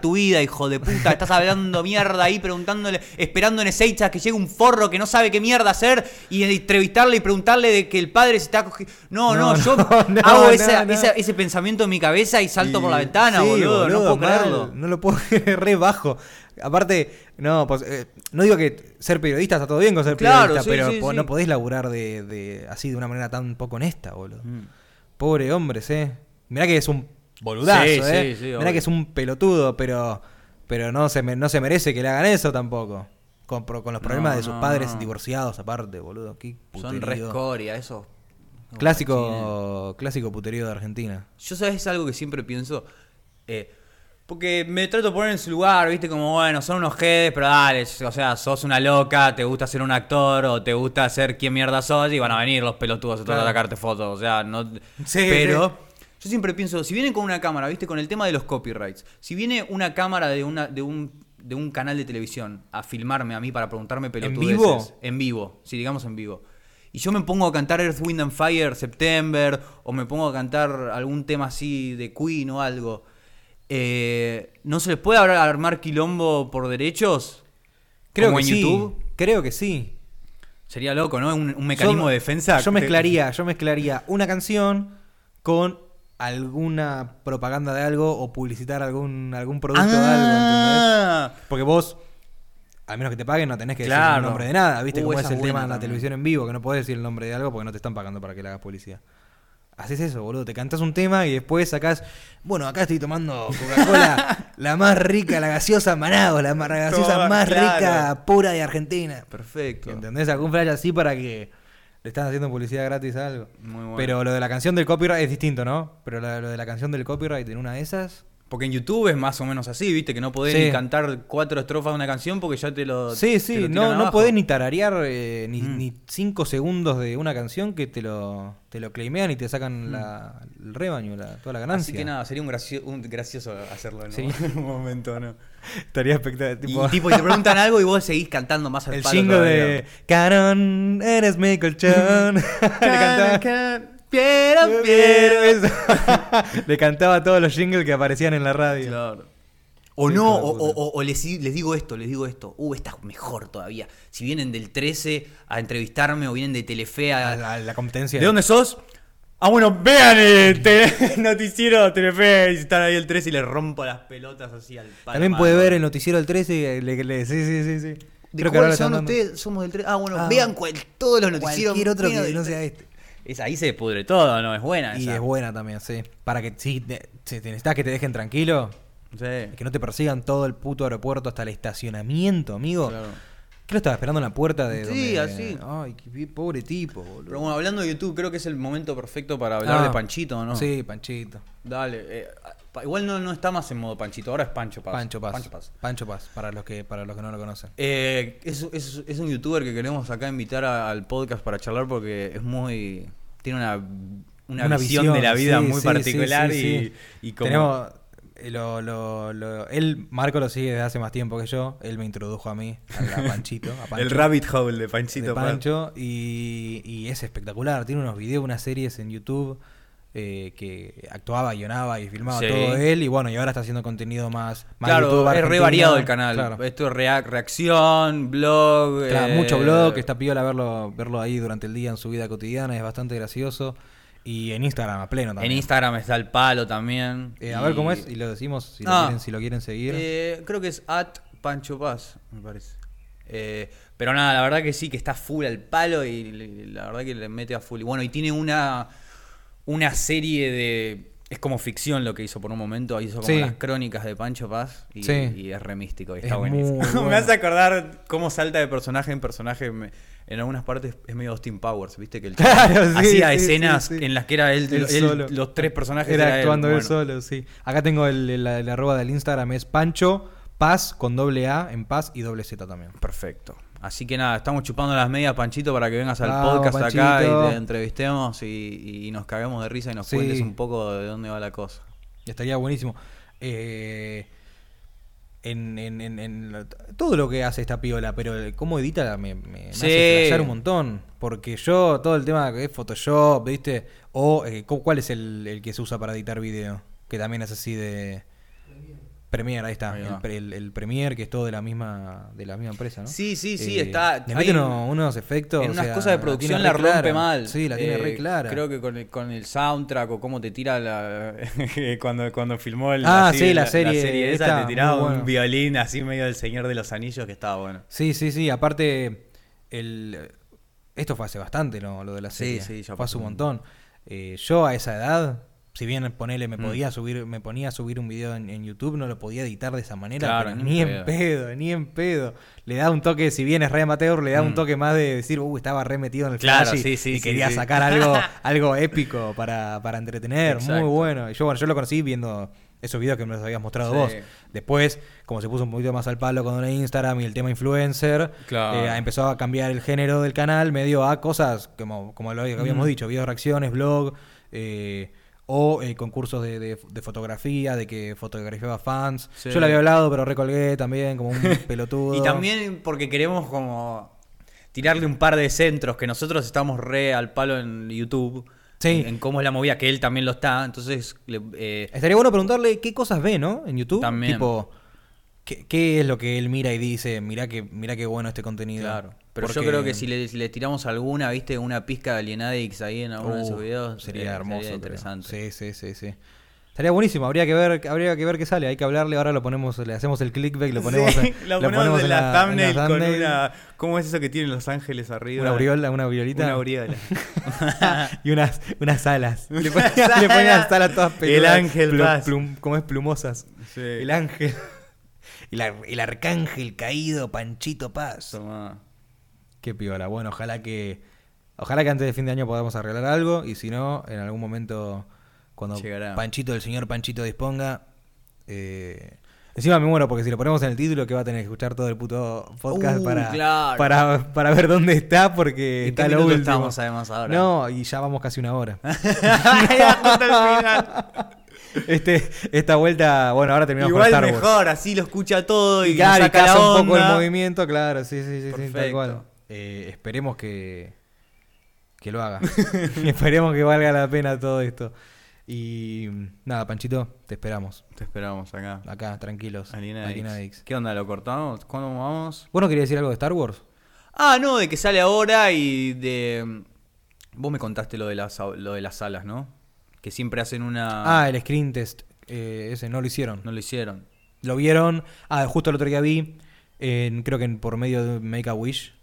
tu vida, hijo de puta. Estás hablando mierda ahí, preguntándole, esperando en Ezeiza que llegue un forro que no sabe qué mierda hacer y entrevistarle y preguntarle de que el padre se está cogiendo. No, no, No, yo *laughs* no, hago no, esa- no. esa- ese pensamiento en mi cabeza y salto Y- por la ventana, sí, boludo, No puedo mal, creerlo. No lo puedo *laughs* creer, re bajo. Aparte, no, pues, eh, no digo que ser periodista está todo bien con ser Claro, periodista, sí, pero sí, po- sí. no podés laburar de, de- así de una manera tan poco honesta, boludo. Mm. Pobre hombre, ¿eh? Mirá que es un boludazo, Sí, ¿eh? sí, sí, Mirá obvio. que es un pelotudo, pero, pero no, se me- no se merece que le hagan eso tampoco. Con, los problemas No, de sus no, padres no. divorciados aparte, boludo. Qué Son re puterío. escoria, eso. Clásico, clásico puterío de Argentina. Yo sabes algo que siempre pienso. Eh, porque me trato de poner en su lugar, viste, como bueno, son unos jedes, pero dale, o sea, sos una loca, te gusta ser un actor o te gusta ser quien mierda sos y van a venir los pelotudos a tratar de sacarte fotos, o sea, no. Sí, pero yo siempre pienso, si vienen con una cámara, viste, con el tema de los copyrights, si viene una cámara de una de un de un canal de televisión a filmarme a mí para preguntarme pelotudeces vivo? en vivo, si digamos en vivo. Y yo me pongo a cantar Earth, Wind and Fire September, o me pongo a cantar algún tema así de Queen o algo. Eh, ¿No se les puede armar quilombo por derechos? Creo Como que en sí. YouTube. Creo que sí. Sería loco, ¿no? Un, un mecanismo Yo- de defensa. Yo mezclaría, yo mezclaría una canción con alguna propaganda de algo o publicitar algún, algún producto de algo, ¿entendés? Ah, Porque vos, al menos que te paguen, no tenés que decir el nombre de nada, ¿viste? Uh, Como es el tema en la televisión en vivo, que no podés decir el nombre de algo porque no te están pagando para que le hagas publicidad. Haces eso, boludo. Te cantás un tema y después sacás. Bueno, acá estoy tomando Coca-Cola, *laughs* la más rica, la gaseosa Managua, la más- la gaseosa más claro. rica, pura de Argentina. Perfecto. ¿Entendés? Algún flash así para que le están haciendo publicidad gratis a algo. Muy bueno. Pero lo de la canción del copyright es distinto, ¿no? Pero lo de la canción del copyright en una de esas. Porque en YouTube es más o menos así, ¿viste? Que no podés Sí. ni cantar cuatro estrofas de una canción porque ya te lo. Sí, sí, lo no, no podés ni tararear eh, ni, Mm. ni cinco segundos de una canción que te lo, te lo claimean y te sacan la- el rebaño, la- toda la ganancia. Así que nada, sería un, gracio- un gracioso hacerlo *laughs* en Sí. un momento, ¿no? Estaría espectacular. y tipo, y te preguntan algo y vos seguís cantando más al el palo todavía. de Caron, eres mi colchón. *laughs* *laughs* Le cantaba. Piero, Piero, eso. *laughs* Le cantaba todos los jingles que aparecían en la radio. Claro. O Sí, no, o, o- o les, les digo esto, les digo esto. Uh, esta es mejor todavía. Si vienen del 13 a entrevistarme o vienen de Telefe A a... la, la competencia. ¿De dónde sos? Ah, bueno, vean el te- *laughs* noticiero Telefe y están ahí el 3 y le rompo las pelotas así al palo. También puede ver el noticiero del 13 y le, le- sí, sí, sí, sí. ¿De Creo que ahora son ustedes? Somos del 13. Ah, bueno, Ah, vean cual- todos los noticieros. Cualquier otro que no sea 13. este. Es, ahí se pudre todo, ¿no? Es buena Y esa. es buena también, sí. Para que si, te- si te necesitas que te dejen tranquilo, Sí. que no te persigan todo el puto aeropuerto hasta el estacionamiento, amigo. Claro. ¿Qué lo estaba esperando en la puerta de Sí, donde- así. Ay, qué pobre tipo, boludo. Pero bueno, hablando de YouTube, creo que es el momento perfecto para hablar Ah, de Panchito, ¿no? Sí, Panchito. Dale. eh, igual no, no está más en modo Panchito, ahora es Pancho Paz. Pancho Paz. Pancho Paz. Pancho Paz, para los que, para los que no lo conocen. Eh, es, es- es un youtuber que queremos acá invitar a- al podcast para charlar porque es muy. Tiene una, una, visión, de la vida sí, muy sí, particular sí, sí, y, sí. y como. Tenemos. eh, Lo, lo, lo- él, Marco lo sigue desde hace más tiempo que yo. Él me introdujo a mí, a, *laughs* Panchito. A Pancho, El rabbit hole de Panchito de. Pancho. Y, y es espectacular. Tiene unos videos, unas series en YouTube eh, que actuaba, guionaba y filmaba Sí. todo él. Y bueno, y ahora está haciendo contenido más. más Claro, YouTube es re variado el canal. Claro. Esto es rea- reacción, blog. Claro, eh, mucho blog, que está piola verlo, verlo ahí durante el día en su vida cotidiana, es bastante gracioso. Y en Instagram a pleno también. En Instagram está el palo también. Eh, a y- ver cómo es, y lo decimos si, Ah. lo, quieren, si lo quieren seguir. Eh, creo que es at Pancho Paz, me parece. Eh, pero nada, la verdad que sí, que está full al palo y la verdad que le mete a full. Y bueno, y tiene una, una serie de... Es como ficción lo que hizo por un momento. Hizo como Sí. las crónicas de Pancho Paz y, Sí. y es re místico. Y Es está buenísimo. *laughs* *laughs* bueno. Me hace acordar cómo salta de personaje en personaje. me- en algunas partes es medio Austin Powers, ¿viste? Que el chico Claro, sí, hacía escenas en las que era él, Él él- solo. los tres personajes. Era él. actuando él Bueno, solo, sí. Acá tengo el, el, el arroba del Instagram, es Pancho Paz con doble A en Paz y doble Z también. Perfecto. Así que nada, estamos chupando las medias, Panchito, para que vengas al podcast acá y te entrevistemos y, y nos caguemos de risa y nos Sí. cuentes un poco de dónde va la cosa. Estaría buenísimo. Eh, en, en, en, en todo lo que hace esta piola, pero cómo edita me, me, me hace flashear un montón. Porque yo, todo el tema que es Photoshop, ¿viste? O eh, ¿cu- ¿cuál es el, el que se usa para editar video? Que también es así de. Premiere, ahí está. Ahí el, el, el Premiere, que es todo de la misma, de la misma empresa, ¿no? Sí, sí, sí, Eh, está- Le hay mete en- unos, unos efectos. en o unas sea, cosas de la producción la rompe clara. mal. Sí, la tiene Eh, re clara. Creo que con el, con el soundtrack o cómo te tira la. *laughs* cuando, cuando filmó el, Ah, así, sí, la serie esa, esta, te tiraba bueno. un violín así medio del Señor de los Anillos que estaba bueno. Sí, sí, sí. Aparte, el esto fue hace bastante, ¿no? Lo de la Sí, serie. sí, ya fue hace un- montón. Eh, yo a esa edad, si bien ponele, me Mm. podía subir, me ponía a subir un video en, en YouTube, no lo podía editar de esa manera, Claro, pero ni ni en pedo, ni en pedo. Le da un toque, si bien es re amateur, le da un Mm. toque más de decir, uh, estaba re metido en el Claro, flash sí, sí, y sí, quería sacar algo, *laughs* algo épico para, para entretener. Exacto. Muy bueno. Y yo, bueno, yo lo conocí viendo esos videos que me los habías mostrado Sí. vos. Después, como se puso un poquito más al palo con el Instagram y el tema influencer, Claro. eh, empezó a cambiar el género del canal medio a cosas como, como lo habíamos Mm. dicho, videos reacciones, blog, eh, o eh, concursos de, de- de fotografía, de que fotografiaba fans. Sí. Yo le había hablado, pero recolgué también como un *laughs* pelotudo. Y también porque queremos como tirarle un par de centros que nosotros estamos re al palo en YouTube. Sí. En, en cómo es la movida, que él también lo está. Entonces, le- eh, Estaría bueno preguntarle qué cosas ve, ¿no? En YouTube. También. Tipo, ¿qué, qué es lo que él mira y dice? Mirá que, mirá qué bueno este contenido. claro. Pero yo creo que si le, si le tiramos alguna, viste, una pizca de Alienadix ahí en alguno de esos Uh, videos, sería eh, hermoso. creo. interesante. Sí, sí, sí, sí. Estaría buenísimo, habría que ver, habría que ver qué sale, hay que hablarle, ahora lo ponemos, le hacemos el clickbait, lo ponemos, Sí, *laughs* en, lo ponemos en la, thumbnail con thumbnail. una. ¿Cómo es eso que tienen los ángeles arriba? una aureola, una aureolita Una aureola. *laughs* y unas, unas alas. *laughs* Le ponían, le ponían alas. las alas todas El peludas, ángel plum- como es plumosas. Sí. El ángel. El, ar- el arcángel caído, Panchito Paz. Tomá. Qué piola. Bueno, ojalá que. Ojalá que antes de fin de año podamos arreglar algo. Y si no, en algún momento, cuando Llegará. Panchito, el señor Panchito disponga, Eh, encima me muero porque si lo ponemos en el título que va a tener que escuchar todo el puto podcast Uh, para, claro. para, para ver dónde está porque ¿En está qué lo último. estamos además ahora? No, y ya vamos casi una hora. *laughs* *laughs* Este, esta vuelta, bueno, ahora terminamos Igual con Star Wars. mejor, así lo escucha todo y, Y claro, nos y saca la un poco el movimiento, claro, sí, sí, sí, sí, tal Perfecto. cual. Eh, esperemos que, que lo haga. *laughs* *laughs* esperemos que valga la pena todo esto. Y nada, Panchito, te esperamos. Te esperamos acá. Acá, tranquilos. ¿Qué onda? ¿Lo cortamos? ¿Cuándo vamos? ¿Vos no querías decir algo de Star Wars? Ah, no, de que sale ahora y de... Vos me contaste lo de las, lo de las salas, ¿no? Que siempre hacen una... Ah, el screen test. eh, ese, no lo hicieron. No lo hicieron. Lo vieron. Ah, justo el otro día vi. en- creo que en- por medio de Make a Wish.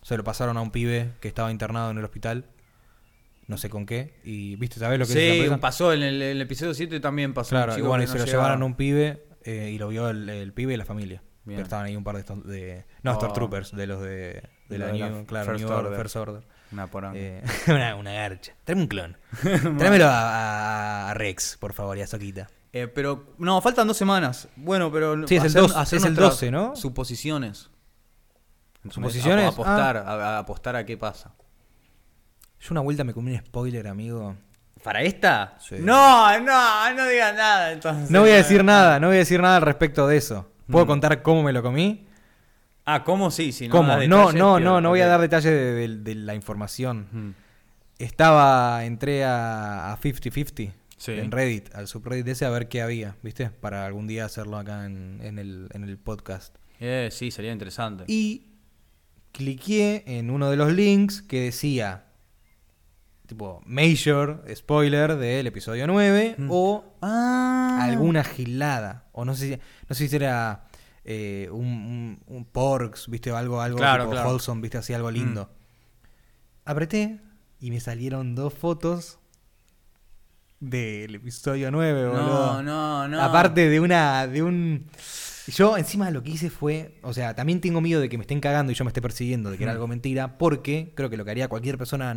Se lo pasaron a un pibe que estaba internado en el hospital. No sé con qué. Y, ¿viste? ¿Sabés lo que es Sí, empresa? pasó en el, en el episodio 7 también pasó. un Claro, y bueno, y no se lo llegaba. llevaron a un pibe eh, y lo vio el, el pibe y la familia. Bien. Pero estaban ahí un par de no, Oh. Stormtroopers, de los de, de la, New, la claro, First New Order, Order. First Order. Una poranga. Eh, *laughs* una, una garcha. Tráeme un clon. *laughs* Tráemelo a, Rex, por favor, y a Soquita. Eh, pero, no, faltan dos semanas. Bueno, pero... Sí, es el hacer- dos- hacer es el nuestras 12, ¿no? Suposiciones. ¿Suposiciones? Ah. A- apostar, a, a apostar a qué pasa. Yo una vuelta me comí un spoiler, amigo. ¿Para esta? Sí. No, no, no digas nada entonces. No voy a decir nada, no voy a decir nada al respecto de eso. ¿Puedo Mm. contar cómo me lo comí? Ah, ¿cómo sí? Si no ¿Cómo? No, detalles, no, no, no voy a dar detalles de, de- de la información. Estaba, entré a, a 50-50 Sí. en Reddit, al subreddit ese, a ver qué había, ¿viste? Para algún día hacerlo acá en, en el, en el podcast. Eh, sí, sería interesante. Y cliqué en uno de los links que decía, tipo, major spoiler del episodio 9 Mm. o Ah. alguna gilada. O no sé si, no sé si era eh, un, un, un porks, ¿viste? Algo, algo Claro, tipo claro. wholesome, ¿viste? Así, algo lindo. Apreté y me salieron dos fotos del episodio 9, No, boludo. no, no. Aparte de una. de un. Yo encima lo que hice fue. O sea, también tengo miedo de que me estén cagando y yo me esté persiguiendo, de que era Mm. algo mentira. Porque creo que lo que haría cualquier persona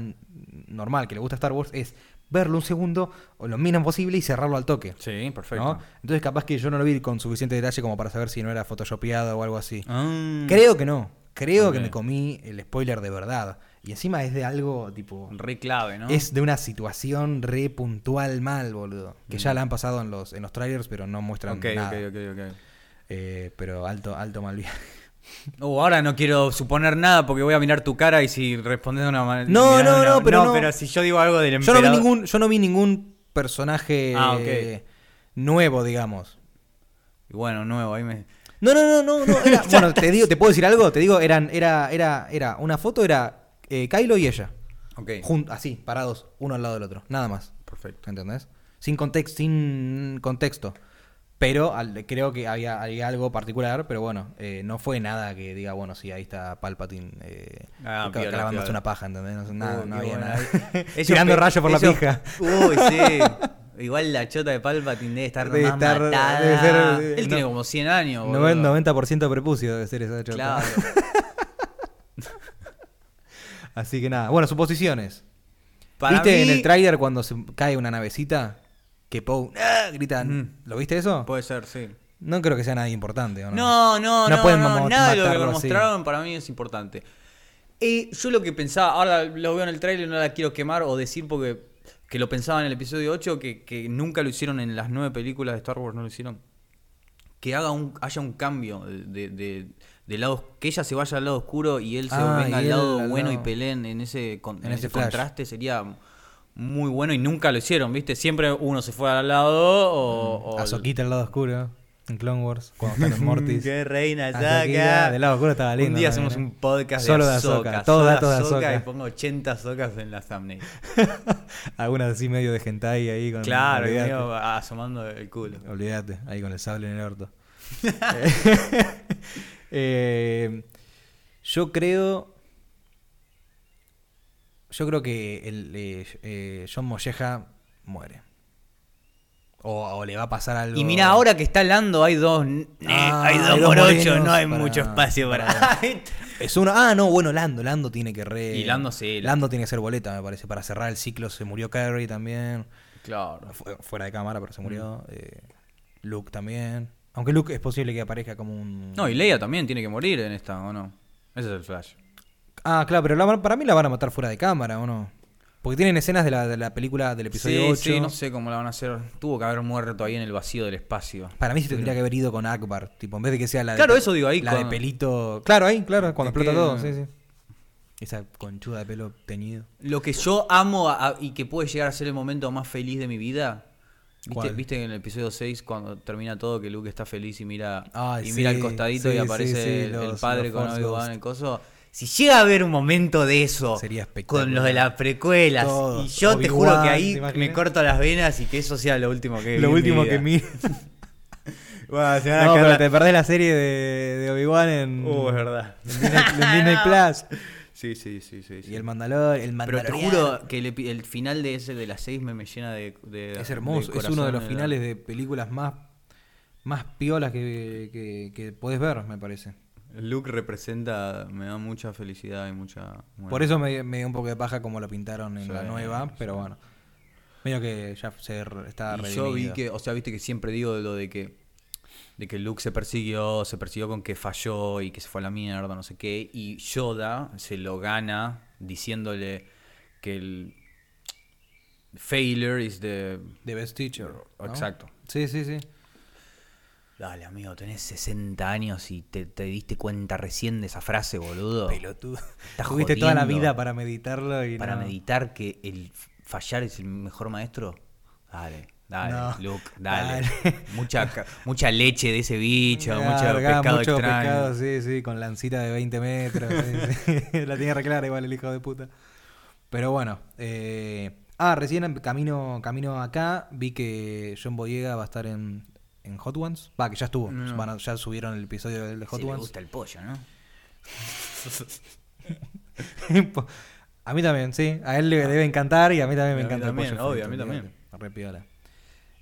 normal que le gusta Star Wars es verlo un segundo o lo mínimo posible y cerrarlo al toque. Sí, perfecto. ¿no? Entonces capaz que yo no lo vi con suficiente detalle como para saber si no era photoshopeado o algo así. Ah. Creo que no. Creo que me comí el spoiler de verdad. Y encima es de algo tipo... Re clave, ¿no? Es de una situación re puntual mal, boludo. Que ya Mm. la han pasado en los, en los trailers, pero no muestran Ok, nada. ok, ok, ok. Eh, pero alto, alto mal viaje. *laughs* Uh, ahora no quiero suponer nada porque voy a mirar tu cara y si respondes de una manera. No, no, no, pero no. pero si yo digo algo del Yo no vi emperador. ningún, yo no vi ningún personaje Ah, nuevo, digamos. Y bueno, nuevo, ahí me. No, no, no, no, no. era- *laughs* bueno, te digo, te puedo decir algo, te digo, eran, era, era, era, una foto era eh, Kylo y ella. Ok. Jun- así, parados, uno al lado del otro. Nada más. Perfecto. ¿Entendés? Sin contexto, sin contexto. Pero al- creo que había, había algo particular, pero bueno, eh, no fue nada que diga, bueno, sí, ahí está Palpatine eh, Ah, ca- piola, clavándose piola. una paja, ¿entendés? No, nada, Uy, no había bueno. nada. *laughs* *laughs* Tirando pe- rayo por la pija. Uy, sí. *laughs* Igual la chota de Palpatine debe estar Debe más estar- matada. debe ser, Él no- tiene como 100 años, boludo. Noven- 90% prepucio debe ser esa chota. Claro. Así que nada. Bueno, suposiciones. Para ¿Viste mí- en el tráiler cuando se cae una navecita? Que Poe ¡ah! grita. Mm. ¿Lo viste eso? Puede ser, sí. No creo que sea nada importante, ¿o no? No, no, No no, pueden no, mo- nada de lo que me así. mostraron para mí es importante. Eh, yo lo que pensaba, ahora lo veo en el trailer, no la quiero quemar o decir porque que lo pensaba en el episodio 8, que, que nunca lo hicieron en las nueve películas de Star Wars, no lo hicieron. Que haga un, haya un cambio de, de- de- lado, que ella se vaya al lado oscuro y él se Ah, venga y al lado al bueno y peleen en ese, en en ese contraste sería muy bueno y nunca lo hicieron, ¿viste? Siempre uno se fue al lado o... o A Soquita al lado oscuro. En Clone Wars. Cuando están en *laughs* Mortis. Qué reina Ahsoka. del lado oscuro estaba lindo Un día también, hacemos ¿eh? un podcast Solo de todos solo datos de Ahsoka. Y pongo 80 Ahsokas en la thumbnail. *laughs* Algunas así medio de hentai ahí con. Claro, medio asomando el culo. Olvídate, ahí con el sable en el orto. *laughs* Eh, yo creo. Yo creo que el, eh, eh, John Molleja muere. O, o le va a pasar algo. Y mira, ahora que está Lando hay dos... eh, Ah, hay dos por ocho, no hay para- mucho espacio para... *laughs* *laughs* Es uno. Ah, no, bueno, Lando. Lando tiene que re. Y Lando sí. Lando tiene que ser boleta, me parece. Para cerrar el ciclo se murió Carrie también. claro. Fu- Fuera de cámara, pero se murió. eh, Luke también. Aunque Luke es posible que aparezca como un. No, y Leia también tiene que morir en esta, ¿o no? Ese es el flash. Ah, claro, pero la- para mí la van a matar fuera de cámara, ¿o no? Porque tienen escenas de la, de la película del episodio Sí, 8. sí, no sé cómo la van a hacer. Tuvo que haber muerto ahí en el vacío del espacio. Para mí se tendría que haber ido con Akbar. Tipo, en vez de que sea la de. Claro, eso digo ahí, La de pelito. Claro, ahí, claro, cuando explota que- todo. Sí, sí. Esa conchuda de pelo teñido. Lo que yo amo a- a- y que puede llegar a ser el momento más feliz de mi vida. ¿Viste, viste en el episodio 6 cuando termina todo que Luke está feliz y mira Ay, y mira al sí, costadito sí, y aparece sí, sí, el, padre con Obi-Wan el coso? Si llega a haber un momento de eso Sería espectacular. con los de las precuelas Todos. y yo te juro que ¿te ahí me corto las venas y que eso sea lo último que Lo último que mira. *laughs* Bueno, se van a No, caer pero la- te perdés la serie de, de Obi-Wan en, Uh, es verdad. en Disney, en *laughs* Disney Plus. Sí, sí, sí, sí. Y el Mandalor, el Pero te juro que el, final de ese de las 6 me, me llena de, de- Es hermoso, de es uno de los finales de películas más, más piolas que, que, que podés ver, me parece. Luke representa, me da mucha felicidad y mucha... bueno. Por eso me, me dio un poco de paja como lo pintaron en Sí, la nueva, sí. pero bueno. Medio que ya se re- está Y yo vi que, o sea, viste que siempre digo de lo de que de que Luke se persiguió, se persiguió con que falló y que se fue a la mierda, no sé qué, y Yoda se lo gana diciéndole que el failure is the The Best Teacher. ¿no? Exacto. Sí, sí, sí. Dale, amigo, tenés 60 años y te, te diste cuenta recién de esa frase, boludo. Pelotudo. Estás Tuviste toda la vida para meditarlo y Para no. meditar que el fallar es el mejor maestro. Dale, dale, No. Luke, dale. Dale. *laughs* Mucha, mucha leche de ese bicho, mucho pescado mucho extraño. pescado, sí, sí, con lancita de 20 metros. sí, sí. *laughs* La tenía re clara igual el hijo de puta. Pero bueno. eh, ah, recién en camino, camino acá vi que John Boyega va a estar en, en Hot Ones. Va, que ya estuvo. No. Van a- ya subieron el episodio del de Hot Sí, le Ones. gusta el pollo, ¿no? *laughs* a mí también, sí. A él le debe encantar y a mí también me Y a mí encanta también, el pollo obvio, a mí también. olvídate. Re piola.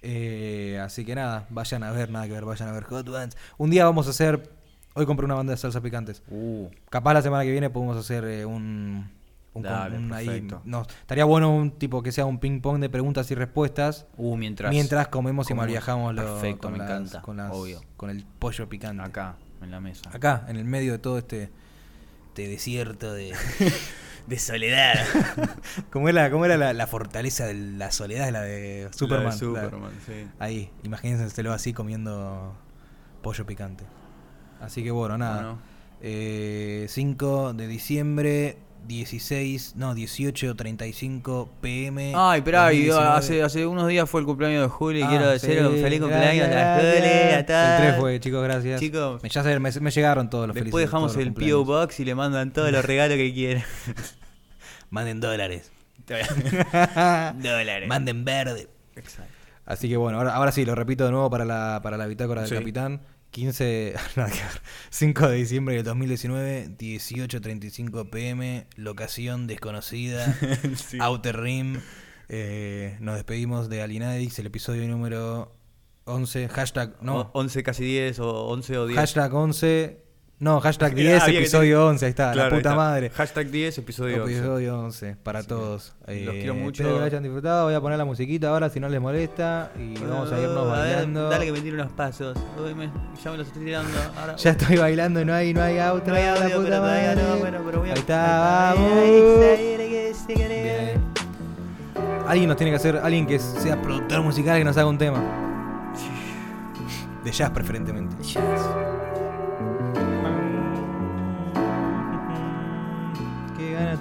Eh, así que nada, vayan a ver, nada que ver, vayan a ver Hot Ones. Un día vamos a hacer. Hoy compré una banda de salsa picantes. Uh, Capaz la semana que viene podemos hacer eh, un. Un, con- Dale, un ahí- no, estaría bueno un tipo que sea un ping pong de preguntas y respuestas. uh, mientras. mientras comemos y comemos. malviajamos lo- Perfecto, con, me las- encanta, con, las- obvio. con el pollo picante. Acá, en la mesa. Acá, en el medio de todo este, este desierto de. *laughs* De soledad. *laughs* ¿Cómo era, cómo era la, la fortaleza de la soledad la de Superman? La de La- Superman, sí. ahí, imagínenselo así comiendo pollo picante. Así que bueno, nada. Bueno. Eh, 5 de diciembre, 16, no, 18.35 pm. Ay, 2019. hace, hace unos días fue el cumpleaños de Juli Ah, quiero sí, decirle un feliz cumpleaños a Juli, a. El 3 fue, chicos, gracias. Chicos. me, ya sé, me, me llegaron todos los Después felices- dejamos el P.O. Box y le mandan todos los *laughs* regalos que quieran. *laughs* Manden dólares. *laughs* Dólares. Manden verde. Exacto. Así que bueno, ahora, ahora sí, lo repito de nuevo para la, para la bitácora del Sí. capitán. 15, *laughs* nada que ver, 5 de diciembre del 2019, 18.35 pm, locación desconocida, *laughs* Outer Rim. Eh, nos despedimos de Alienadix, el episodio número 11, hashtag, no, O- 11 casi 10 o 11 o 10. hashtag 11, no, hashtag Ah, 10, había que episodio tener- 11, ahí está, Claro, la puta está. madre. Hashtag 10, episodio 11. Episodio 11, para todos. los Eh, quiero mucho. Espero que lo hayan disfrutado. Voy a poner la musiquita ahora si no les molesta. Y vamos a irnos ver, bailando. dale que me tire unos pasos. Uy, me- ya me los estoy tirando. Ahora, Ya estoy bailando y no hay, no hay auto. No hay la puta pero madre. no, bueno, pero voy a- Ahí está, vamos. Bien. Alguien nos tiene que hacer, alguien que sea productor musical que nos haga un tema. De jazz preferentemente. Qué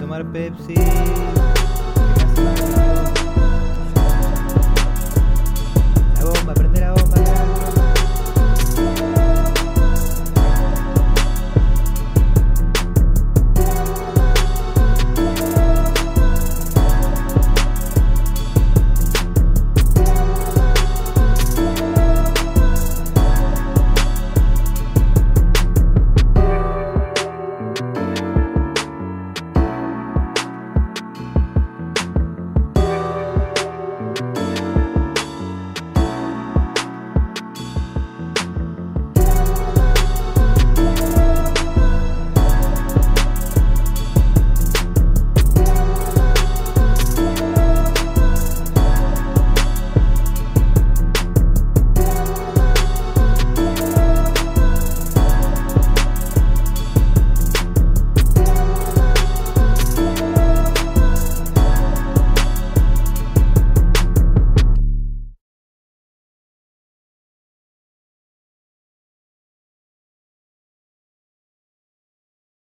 हमारा पेप्सी।